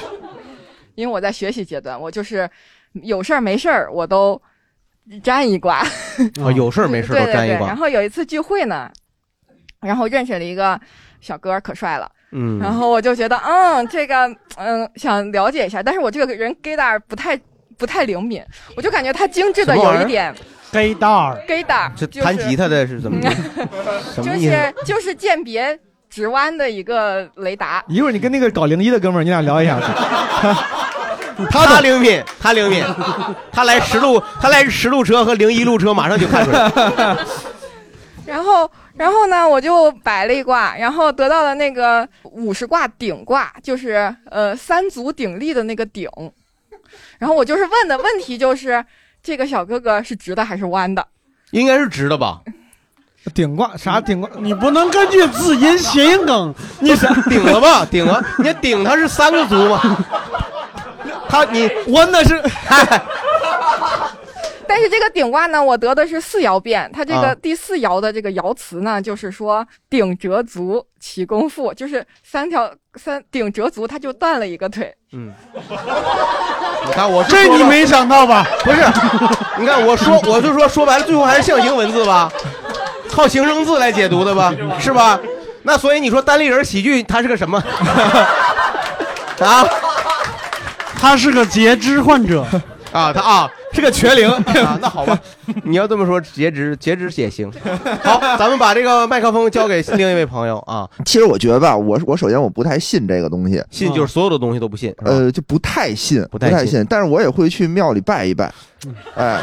[LAUGHS] 因为我在学习阶段，我就是有事儿没事儿我都。占一卦啊，有事儿没事儿都占一卦。然后有一次聚会呢，然后认识了一个小哥，可帅了。嗯，然后我就觉得，嗯，这个，嗯，想了解一下。但是我这个人 gaydar 不太不太灵敏，我就感觉他精致的有一点 gaydar，gaydar 这弹吉他的是怎么？[LAUGHS] 就是就是鉴别直弯的一个雷达。一会儿你跟那个搞零一的哥们儿，你俩聊一下。[LAUGHS] 他他灵敏，他灵敏，[LAUGHS] 他来十路，他来十路车和零一路车，马上就看出来。[LAUGHS] 然后，然后呢，我就摆了一卦，然后得到了那个五十卦顶卦，就是呃三足鼎立的那个鼎。然后我就是问的问题就是，这个小哥哥是直的还是弯的？应该是直的吧。顶卦啥顶卦？你不能根据字音谐音梗，你顶了吧？顶了，你顶它是三个足吗？他你 [LAUGHS] 我那是，[LAUGHS] 但是这个顶卦呢，我得的是四爻变，它这个第四爻的这个爻辞呢，就是说顶折足起功夫，就是三条三顶折足，他就断了一个腿。嗯，你看我这你没想到吧？不是，你看我说我就说说白了，最后还是象形文字吧，靠形声字来解读的吧，是吧？那所以你说单立人喜剧它是个什么？[LAUGHS] 啊？他是个截肢患者 [LAUGHS] 啊，他啊是个瘸灵啊。那好吧，[LAUGHS] 你要这么说，截肢截肢也行。[LAUGHS] 好，咱们把这个麦克风交给另一位朋友啊。其实我觉得吧，我我首先我不太信这个东西，信就是所有的东西都不信，呃，就不太信，不太信。但是我也会去庙里拜一拜，哎。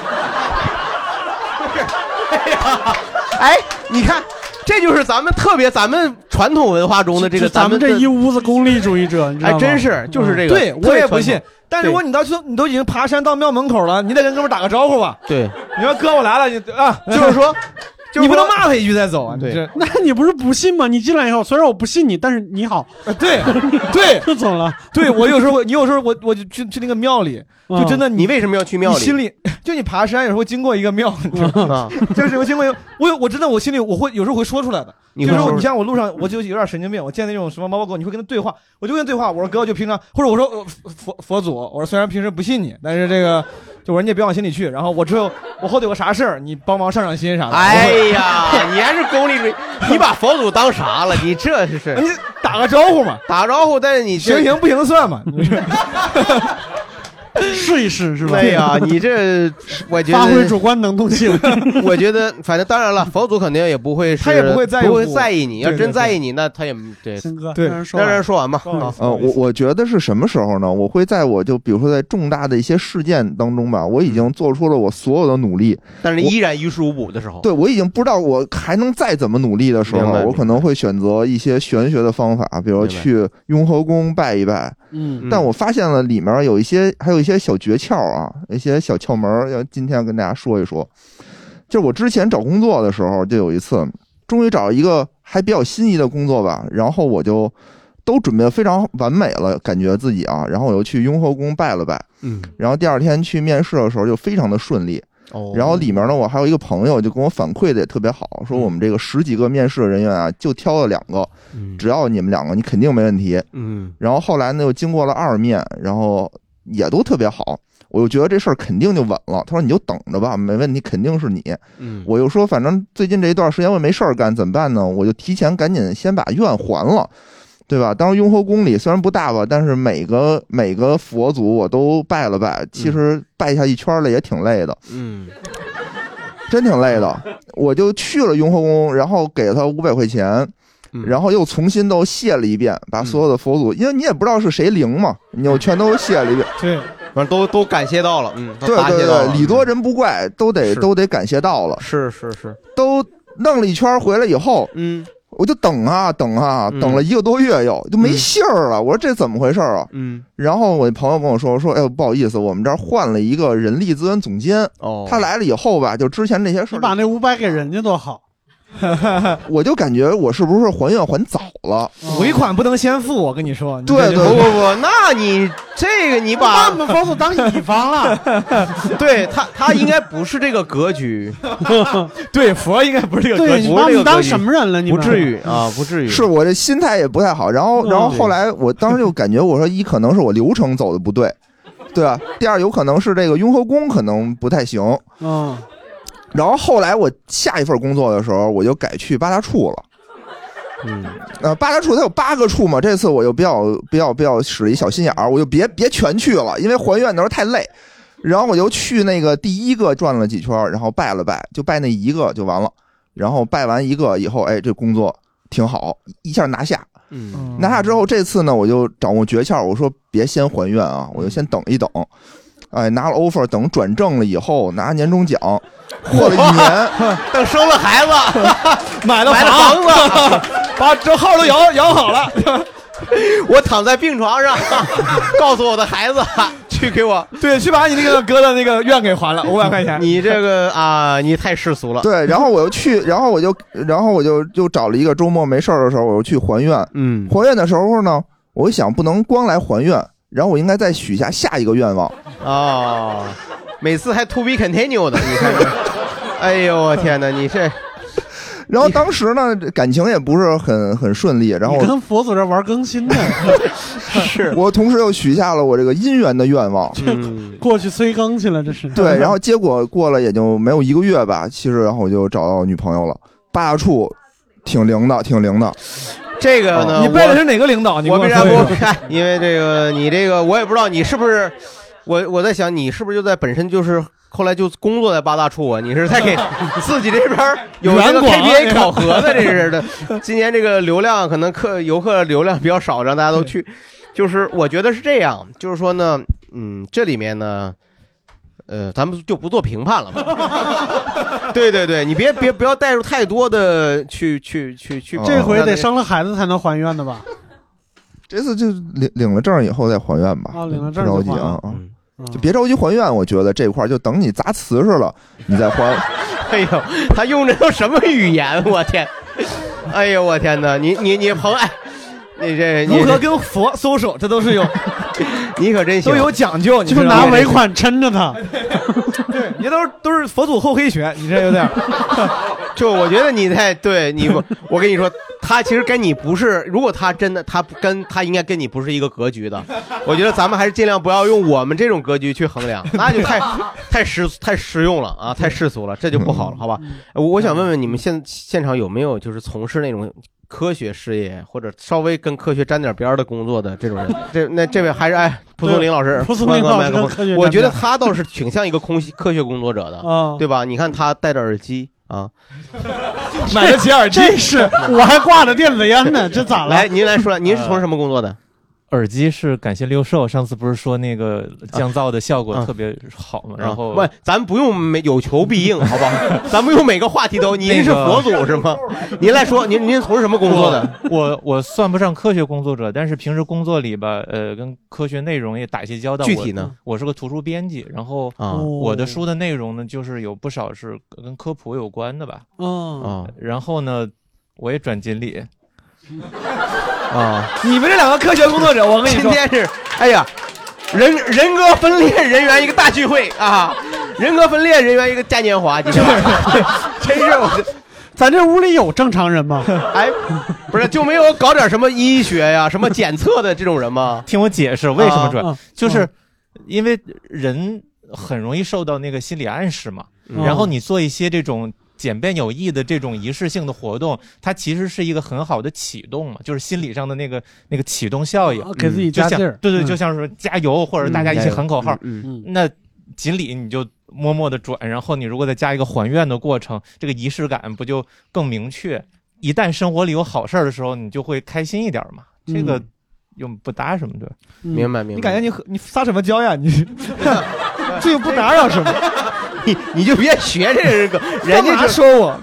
哎呀，哎，你看。这就是咱们特别咱们传统文化中的这个咱们这一屋子功利主义者，你知道吗？还真是，就是这个。对我也不信。但如果你到说你都已经爬山到庙门口了，你得跟哥们打个招呼吧。对，你说哥我来了，你啊，就是说。你不能骂他一句再走啊！对，那你不是不信吗？你进来以后，虽然我不信你，但是你好，对 [LAUGHS] 对，就走了。对我有时候，你有时候我我就去去那个庙里，就真的，你为什么要去庙里？心里就你爬山有时候经过一个庙，你知道吗？就是我经过，我有我真的我心里我会有时候会说出来的。就是你像我路上，我就有点神经病，我见那种什么猫猫狗，你会跟他对话，我就跟他对话，我说哥，就平常，或者我说佛佛祖，我说虽然平时不信你，但是这个。就我说你也别往心里去，然后我之后我后头有个啥事儿，你帮忙上上心啥的。哎呀，你还是功利主义，你把佛祖当啥了？你这是 [LAUGHS] 你打个招呼嘛，打个招呼，但是你行行不行算嘛。[LAUGHS] [LAUGHS] 试一试是吧？对呀，你这我觉得发挥主观能动性。[LAUGHS] 我觉得反正当然了，佛祖肯定也不会，他也不会在意，不会在意你。要真在意你，那他也对。对，让人说完吧。呃，我我觉得是什么时候呢？我会在我就比如说在重大的一些事件当中吧，我已经做出了我所有的努力，但是依然于事无补的时候，对我已经不知道我还能再怎么努力的时候，我可能会选择一些玄学的方法，比如去雍和宫拜一拜。嗯，但我发现了里面有一些还有一些小诀窍啊，一些小窍门，要今天要跟大家说一说。就是我之前找工作的时候，就有一次，终于找一个还比较心仪的工作吧，然后我就都准备的非常完美了，感觉自己啊，然后我又去雍和宫拜了拜，嗯，然后第二天去面试的时候就非常的顺利。哦，然后里面呢，我还有一个朋友就跟我反馈的也特别好，说我们这个十几个面试的人员啊，就挑了两个，只要你们两个，你肯定没问题。嗯，然后后来呢，又经过了二面，然后也都特别好，我就觉得这事儿肯定就稳了。他说你就等着吧，没问题，肯定是你。嗯，我又说反正最近这一段时间我没事儿干，怎么办呢？我就提前赶紧先把愿还了。对吧？当时雍和宫里虽然不大吧，但是每个每个佛祖我都拜了拜。其实拜下一圈了也挺累的，嗯，真挺累的。我就去了雍和宫，然后给他五百块钱，然后又重新都谢了一遍，把所有的佛祖，因为你也不知道是谁灵嘛，你又全都谢了一遍。[LAUGHS] 对，反正都都感谢到了，嗯，对对对，礼多人不怪，都得都得感谢到了。是是是，都弄了一圈回来以后，嗯。我就等啊等啊，等了一个多月，又就没信儿了。我说这怎么回事啊？嗯，然后我朋友跟我说说，哎呦不好意思，我们这儿换了一个人力资源总监。哦，他来了以后吧，就之前那些事儿，你把那五百给人家多好。[LAUGHS] 我就感觉我是不是还愿还早了？尾款不能先付，我跟你说。对对不不不，那你这个你把我们佛祖当乙方了。[LAUGHS] 对他他应该不是这个格局。[LAUGHS] 对佛应该不是这个格局。你把你当什么人了？你不至于啊，不至于。是我这心态也不太好。然后然后后来我当时就感觉我说一可能是我流程走的不对，对吧？第二有可能是这个雍和宫可能不太行。嗯。然后后来我下一份工作的时候，我就改去八大处了。嗯，呃，八大处它有八个处嘛，这次我就比较比较比较使一小心眼儿，我就别别全去了，因为还愿的时候太累。然后我就去那个第一个转了几圈，然后拜了拜，就拜那一个就完了。然后拜完一个以后，哎，这工作挺好，一下拿下。嗯，拿下之后，这次呢，我就掌握诀窍，我说别先还愿啊，我就先等一等。哎，拿了 offer，等转正了以后拿年终奖，过了一年，[LAUGHS] 等生了孩子，[LAUGHS] 买了房子，[LAUGHS] 把这号都摇摇好了。我躺在病床上，告诉我的孩子去给我，对，去把你那个哥的那个愿给还了五百块钱。你这个啊，你太世俗了。对，然后我又去，然后我就，然后我就就找了一个周末没事儿的时候，我又去还愿。嗯，还愿的时候呢，我想不能光来还愿。然后我应该再许下下一个愿望，哦，每次还 to be continue 的，你看，哎呦我天哪，你这，然后当时呢感情也不是很很顺利，然后跟佛祖这玩更新呢，[LAUGHS] 是。我同时又许下了我这个姻缘的愿望，过去催更去了，这是。对，然后结果过了也就没有一个月吧，其实然后我就找到女朋友了，八大处挺灵的，挺灵的。这个呢？你拜的是哪个领导？我为啥不看？因为这个，你这个我也不知道，你是不是？我我在想，你是不是就在本身就是后来就工作在八大处啊？你是在给 [LAUGHS] 自己这边有这个 KPI [LAUGHS] 考核的，这是的。今年这个流量可能客游客流量比较少，让大家都去。就是我觉得是这样，就是说呢，嗯，这里面呢。呃，咱们就不做评判了吧。[LAUGHS] [LAUGHS] 对对对，你别别不要带入太多的去去去去。这回得生了孩子才能还愿的吧？这次就领领了证以后再还愿吧。啊，领了证着急啊啊！就别着急还愿，我觉得这块就等你砸瓷实了，你再还。[LAUGHS] 哎呦，他用的都什么语言？我天！[LAUGHS] 哎呦，我天哪！你你你朋哎。你这如何跟佛搜手，这都是有，你可真行，都有讲究。你就拿尾款撑着他，对，你都是都是佛祖厚黑学，你这有点。[LAUGHS] 就我觉得你太对你，我跟你说，他其实跟你不是，如果他真的，他跟他应该跟你不是一个格局的。我觉得咱们还是尽量不要用我们这种格局去衡量，那就太太实太实用了啊，太世俗了，这就不好了，好吧？我我想问问你们现现场有没有就是从事那种。科学事业或者稍微跟科学沾点边儿的工作的这种人，这那这位还是哎，蒲松龄老师，蒲松龄老师，我觉得他倒是挺像一个空科学工作者的，[LAUGHS] 对吧？你看他戴着耳机啊，买得起耳机，这是我还挂着电子烟呢，这咋了？来，您来说，您是从事什么工作的？耳机是感谢六兽，上次不是说那个降噪的效果特别好吗？然后，不，咱不用每有求必应，[LAUGHS] 好不好？咱不用每个话题都。您是佛祖是吗？您来说，您您从事什么工作的？我我算不上科学工作者，但是平时工作里吧，呃，跟科学内容也打一些交道。具体呢？我是个图书编辑，然后我的书的内容呢，就是有不少是跟科普有关的吧。嗯，然后呢，我也转锦鲤。[LAUGHS] 啊！你们这两个科学工作者，我跟你说，今天是，哎呀，人人格分裂人员一个大聚会啊！人格分裂人员一个嘉年华，今天晚上真是我。[LAUGHS] 咱这屋里有正常人吗？哎，不是，就没有搞点什么医学呀、什么检测的这种人吗？听我解释为什么准，就是因为人很容易受到那个心理暗示嘛。然后你做一些这种简便有益的这种仪式性的活动，它其实是一个很好的启动嘛，就是心理上的那个那个启动效应，给自己加劲儿。对对，就像是加油，或者大家一起喊口号。嗯，那锦鲤你就。默默的转，然后你如果再加一个还愿的过程，这个仪式感不就更明确？一旦生活里有好事儿的时候，你就会开心一点嘛。这个又不搭什么的，明白明白？你感觉你你撒什么娇呀？你 [LAUGHS] 这又不打扰什么？你 [LAUGHS] 你就别学这个，人家就说我，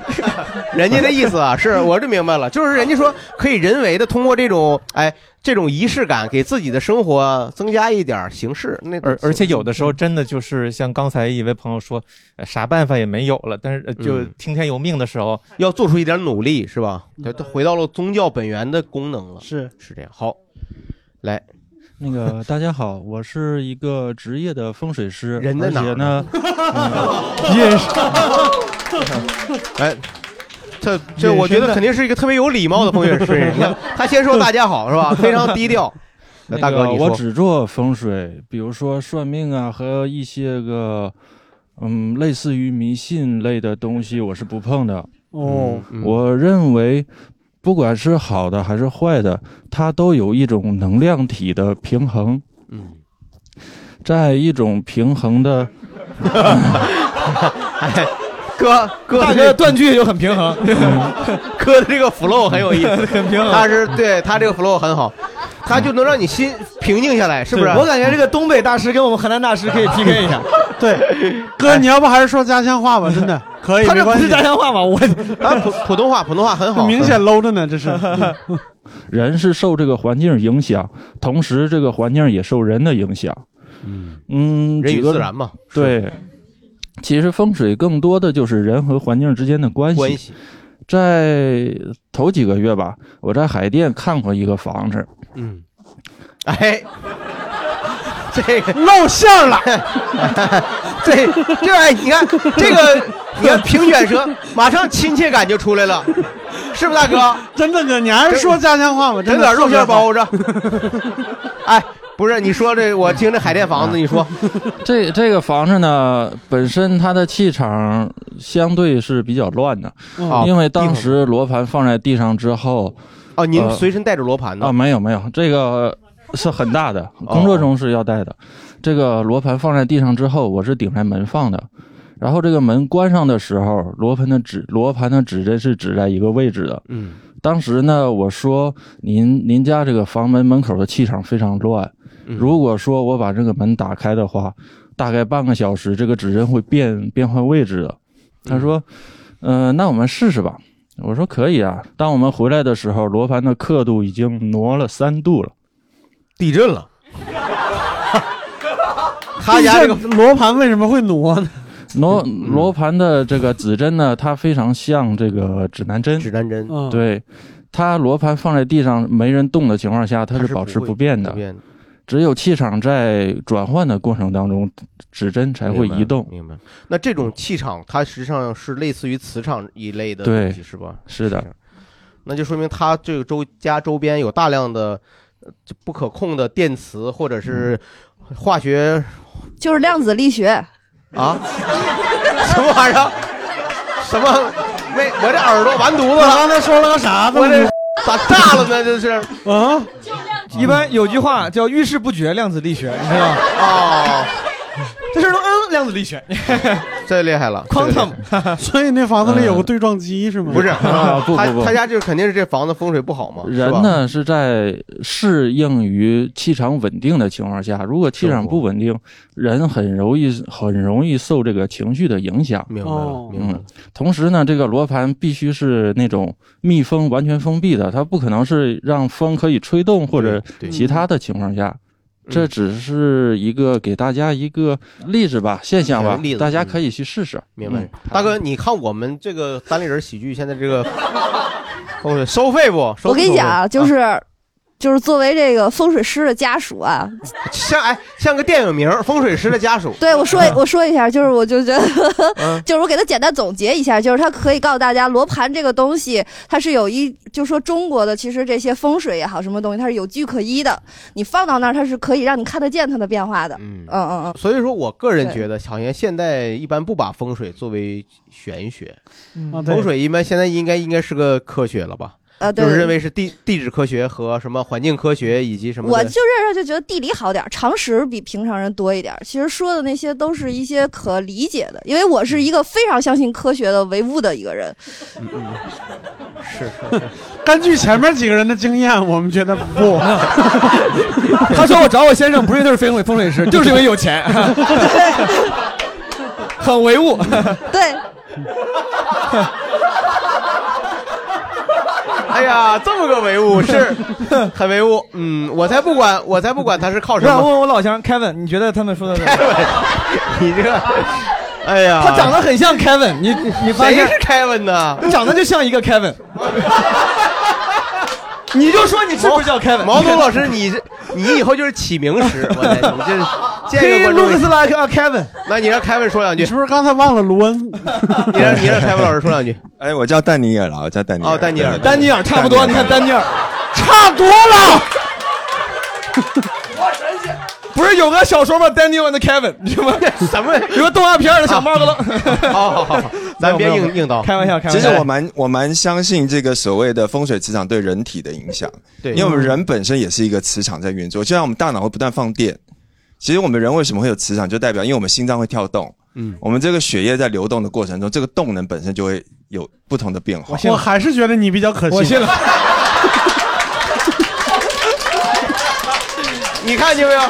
人家的意思啊，是我就明白了，就是人家说可以人为的通过这种哎。这种仪式感给自己的生活增加一点形式，那而而且有的时候真的就是像刚才一位朋友说，啥办法也没有了，但是就听天由命的时候，要做出一点努力，是吧？他回到了宗教本源的功能了，是是这样。好，来，那个大家好，我是一个职业的风水师，人在哪呢？[LAUGHS] 也是，哎。这这，我觉得肯定是一个特别有礼貌的风水师。[LAUGHS] 你看，他先说大家好，是吧？非常低调。[LAUGHS] 那大哥，你说。我只做风水，比如说算命啊，和一些个，嗯，类似于迷信类的东西，我是不碰的。哦。我认为，不管是好的还是坏的，它都有一种能量体的平衡。嗯。在一种平衡的。哥，哥，大哥的断句就很平衡。[LAUGHS] 哥的这个 flow 很有意思，[LAUGHS] 很平衡。他是对他这个 flow 很好，他就能让你心平静下来，是不是？我感觉这个东北大师跟我们河南大师可以 PK 一下。[LAUGHS] 对，哥，你要不还是说家乡话吧？[LAUGHS] 真的可以，他这不是家乡话吗？我 [LAUGHS] 啊，普普通话，普通话很好，明显 low 着呢。这是人是受这个环境影响，同时这个环境也受人的影响。嗯嗯，人与自然嘛。对。其实风水更多的就是人和环境之间的关系。在头几个月吧，我在海淀看过一个房子。嗯，哎，这个露馅了。[LAUGHS] 这，这哎，你看这个，[LAUGHS] 你看平卷舌，马上亲切感就出来了，是不是大哥？真的哥，你还是说家乡话吧，整点肉馅包子。[LAUGHS] 哎。不是你说这，[LAUGHS] 我听这海淀房子，你说，[LAUGHS] 这这个房子呢，本身它的气场相对是比较乱的，因为当时罗盘放在地上之后，哦，您随身带着罗盘呢？啊，没有没有，这个是很大的，工作中是要带的。这个罗盘放在地上之后，我是顶在门放的，然后这个门关上的时候，罗盘的指罗盘的指针是指在一个位置的。嗯，当时呢，我说您您家这个房门门口的气场非常乱。如果说我把这个门打开的话，大概半个小时，这个指针会变变换位置的。他说：“嗯，那我们试试吧。”我说：“可以啊。”当我们回来的时候，罗盘的刻度已经挪了三度了，地震了。[LAUGHS] 他家这个罗盘为什么会挪呢？[LAUGHS] 罗罗盘的这个指针呢，它非常像这个指南针。指南针，对，它罗盘放在地上没人动的情况下，它是保持不变的。只有气场在转换的过程当中，[LAUGHS] 指针才会移动。明白。那这种气场，它实际上是类似于磁场一类的东西，是吧？是的。那就说明它这个周家周边有大量的不可控的电磁或者是化学，就是量子力学啊？[LAUGHS] 什么玩意儿？什么？没，我这耳朵完犊子了。刚才说了个啥？我这咋炸了呢？这是啊？一般有句话叫“遇事不决，量子力学”，你知道吗？哦，[LAUGHS] 这事都嗯，量子力学，[LAUGHS] 这厉害了，quantum。所以那房子里有个对撞机是吗？不是，[LAUGHS] 他他家就是肯定是这房子风水不好嘛。人呢是在适应于气场稳定的情况下，如果气场不稳定，人很容易很容易受这个情绪的影响。明白了，明白。同时呢，这个罗盘必须是那种密封、完全封闭的，它不可能是让风可以吹动或者其他的情况下。这只是一个给大家一个例子吧，现象吧，大家可以去试试。明白，大哥，你看我们这个单立人喜剧现在这个 [LAUGHS] 收费不？我跟你讲，就是就是作为这个风水师的家属啊，像哎像个电影名《风水师的家属》。对我说我说一下，就是我就觉得，[LAUGHS] 就是我给他简单总结一下，就是他可以告诉大家，罗盘这个东西它是有一，就说中国的其实这些风水也好，什么东西它是有据可依的，你放到那儿它是可以让你看得见它的变化的。嗯嗯嗯嗯。所以说我个人觉得，好像现在一般不把风水作为玄学，风水一般现在应该应该是个科学了吧？啊，就是认为是地地质科学和什么环境科学以及什么。我就认识就觉得地理好点常识比平常人多一点其实说的那些都是一些可理解的，因为我是一个非常相信科学的唯物的一个人。嗯嗯，是是。[LAUGHS] 根据前面几个人的经验，我们觉得不。[LAUGHS] 他说我找我先生不是他是风水风水师，就是因为有钱，[LAUGHS] 很唯物。对。哎呀，这么个唯物是 [LAUGHS] 很唯物，嗯，我才不管，我才不管他是靠什么。问问我老乡 Kevin，你觉得他们说的？Kevin，你这个，哎呀，他长得很像 Kevin，你你发现谁是 Kevin 呢？长得就像一个 Kevin。你就说你是不是叫 Kevin？毛东老师，你你以后就是起名师，我天，你这这个 looks like a Kevin。那你让 Kevin 说两句，是不是刚才忘了卢恩？[LAUGHS] 你让你让 Kevin 老师说两句。哎，我叫丹尼尔了，我叫丹尼尔。哦，丹尼尔，丹尼尔差不多，你看丹尼尔 [LAUGHS] 差多了。不是有个小说吗？Daniel and Kevin，你知道吗？什么？有个动画片的小帽子了。好好好，[LAUGHS] 咱别硬硬刀，开玩笑，开玩笑。其实我蛮我蛮相信这个所谓的风水磁场对人体的影响。对，因为我们人本身也是一个磁场在运作，就像我们大脑会不断放电。其实我们人为什么会有磁场，就代表因为我们心脏会跳动。嗯，我们这个血液在流动的过程中，这个动能本身就会有不同的变化。我还是觉得你比较可信。我信了。你看见没有？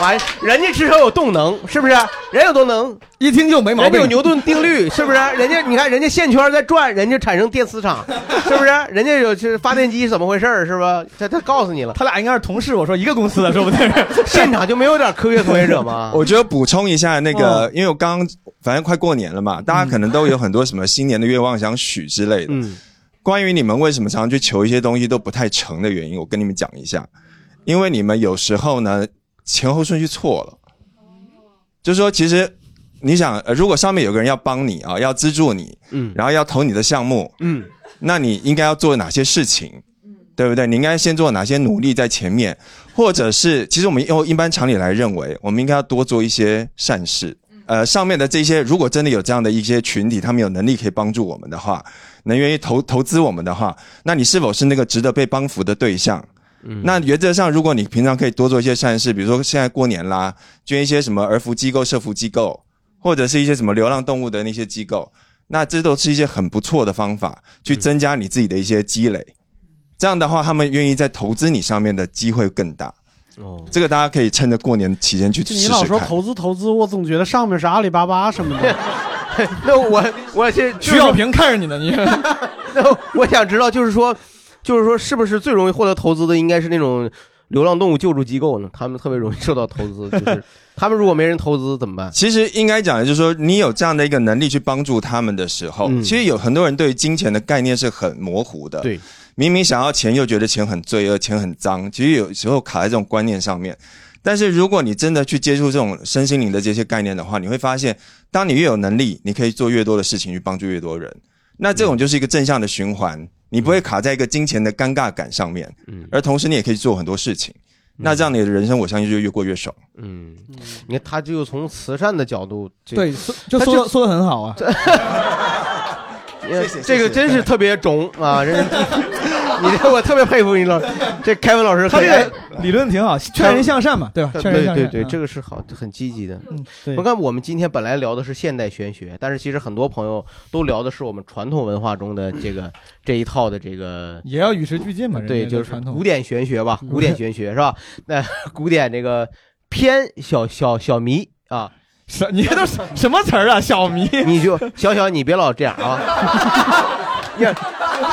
完，人家至少有动能，是不是？人有动能，一听就没毛病。人家有牛顿定律，是不是？[LAUGHS] 人家你看，人家线圈在转，人家产生电磁场，是不是？[LAUGHS] 人家有是发电机怎么回事是吧？他他告诉你了，他俩应该是同事。我说一个公司的，说不定 [LAUGHS] 现场就没有点科学从业者吗？我觉得补充一下那个，因为我刚反正快过年了嘛，大家可能都有很多什么新年的愿望想许之类的。嗯，关于你们为什么常常去求一些东西都不太成的原因，我跟你们讲一下，因为你们有时候呢。前后顺序错了，就是说，其实你想，如果上面有个人要帮你啊，要资助你，嗯，然后要投你的项目，嗯，那你应该要做哪些事情，对不对？你应该先做哪些努力在前面，或者是，其实我们用一般常理来认为，我们应该要多做一些善事。呃，上面的这些，如果真的有这样的一些群体，他们有能力可以帮助我们的话，能愿意投投资我们的话，那你是否是那个值得被帮扶的对象？那原则上，如果你平常可以多做一些善事，比如说现在过年啦，捐一些什么儿福机构、社福机构，或者是一些什么流浪动物的那些机构，那这都是一些很不错的方法，去增加你自己的一些积累。这样的话，他们愿意在投资你上面的机会更大。哦，这个大家可以趁着过年期间去试试看。你老说投资投资，我总觉得上面是阿里巴巴什么的。[LAUGHS] 那我我先徐小平看着你呢，你。[LAUGHS] 那我想知道，就是说。就是说，是不是最容易获得投资的应该是那种流浪动物救助机构呢？他们特别容易受到投资，[LAUGHS] 就是他们如果没人投资怎么办？其实应该讲的就是说，你有这样的一个能力去帮助他们的时候，其实有很多人对金钱的概念是很模糊的。对，明明想要钱，又觉得钱很罪恶，钱很脏。其实有时候卡在这种观念上面。但是如果你真的去接触这种身心灵的这些概念的话，你会发现，当你越有能力，你可以做越多的事情去帮助越多人。那这种就是一个正向的循环。你不会卡在一个金钱的尴尬感上面，嗯，而同时你也可以做很多事情，那这样你的人生我相信就越过越爽，嗯，你看他就从慈善的角度，对，就说说的很好啊，[LAUGHS] 这个真是特别肿啊，这。[LAUGHS] [LAUGHS] 你这我特别佩服你老，这凯文老师，他这个理论挺好，劝人向善嘛，对吧？劝人向善，对对，这个是好，很积极的。嗯，我看我们今天本来聊的是现代玄学，但是其实很多朋友都聊的是我们传统文化中的这个这一套的这个，[LAUGHS] 也要与时俱进嘛。对，就是传统古典玄学吧，古典玄学是吧？那 [LAUGHS] 古典这个偏小小小迷啊，什你这都什么词儿啊？小迷，你就小小你别老这样啊。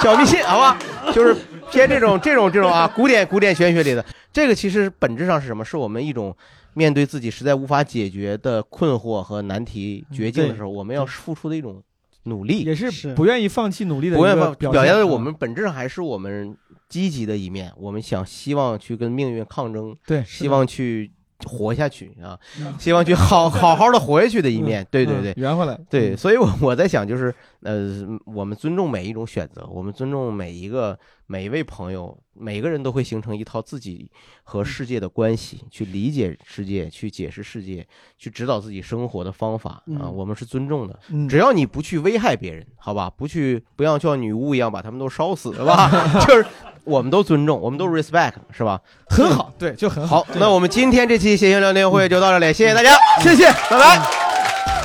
小迷信，好吧，[LAUGHS] 就是偏这种、这种、这种啊，古典、古典玄学里的这个，其实本质上是什么？是我们一种面对自己实在无法解决的困惑和难题、绝境的时候，我们要付出的一种努力，也是不愿意放弃努力的，不愿意表表现的我们本质上还是我们积极的一面，我们想希望去跟命运抗争，对，希望去。活下去啊！希望去好好好的活下去的一面，对对对，圆回来。对，所以，我我在想，就是呃，我们尊重每一种选择，我们尊重每一个每一位朋友，每个人都会形成一套自己和世界的关系，去理解世界，去解释世界，去指导自己生活的方法啊。我们是尊重的，只要你不去危害别人，好吧？不去，不要像女巫一样把他们都烧死，是吧？[LAUGHS] 就是。我们都尊重，我们都 respect，是吧？很好，对，就很好。那我们今天这期谐星聊天会就到这里，谢谢大家，谢谢，拜拜。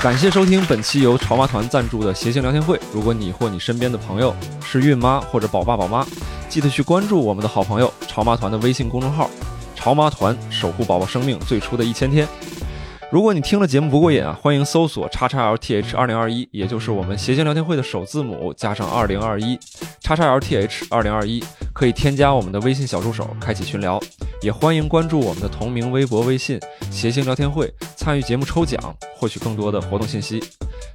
感谢收听本期由潮妈团赞助的谐星聊天会。如果你或你身边的朋友是孕妈或者宝爸宝妈，记得去关注我们的好朋友潮妈团的微信公众号“潮妈团”，守护宝宝生命最初的一千天。如果你听了节目不过瘾啊，欢迎搜索叉叉 LTH 二零二一，也就是我们谐星聊天会的首字母加上二零二一，叉叉 LTH 二零二一，可以添加我们的微信小助手，开启群聊，也欢迎关注我们的同名微博、微信谐星聊天会，参与节目抽奖，获取更多的活动信息。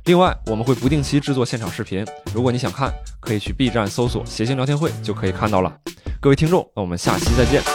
另外，我们会不定期制作现场视频，如果你想看，可以去 B 站搜索谐星聊天会就可以看到了。各位听众，那我们下期再见。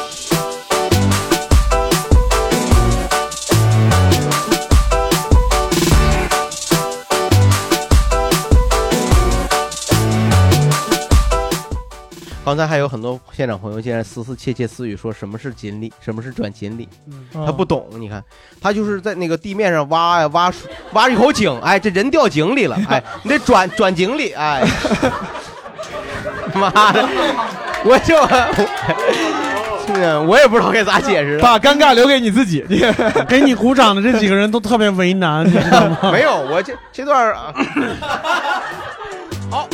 刚才还有很多现场朋友竟然私私窃窃私语说什么是锦鲤，什么是转锦鲤，他不懂。你看，他就是在那个地面上挖呀挖，挖一口井，哎，这人掉井里了，哎，[LAUGHS] 你得转转井里，哎，[LAUGHS] 妈的，我就，我也不知道该咋解释，把尴尬留给你自己。[LAUGHS] 给你鼓掌的这几个人都特别为难，你知道吗？没有，我这这段啊，好。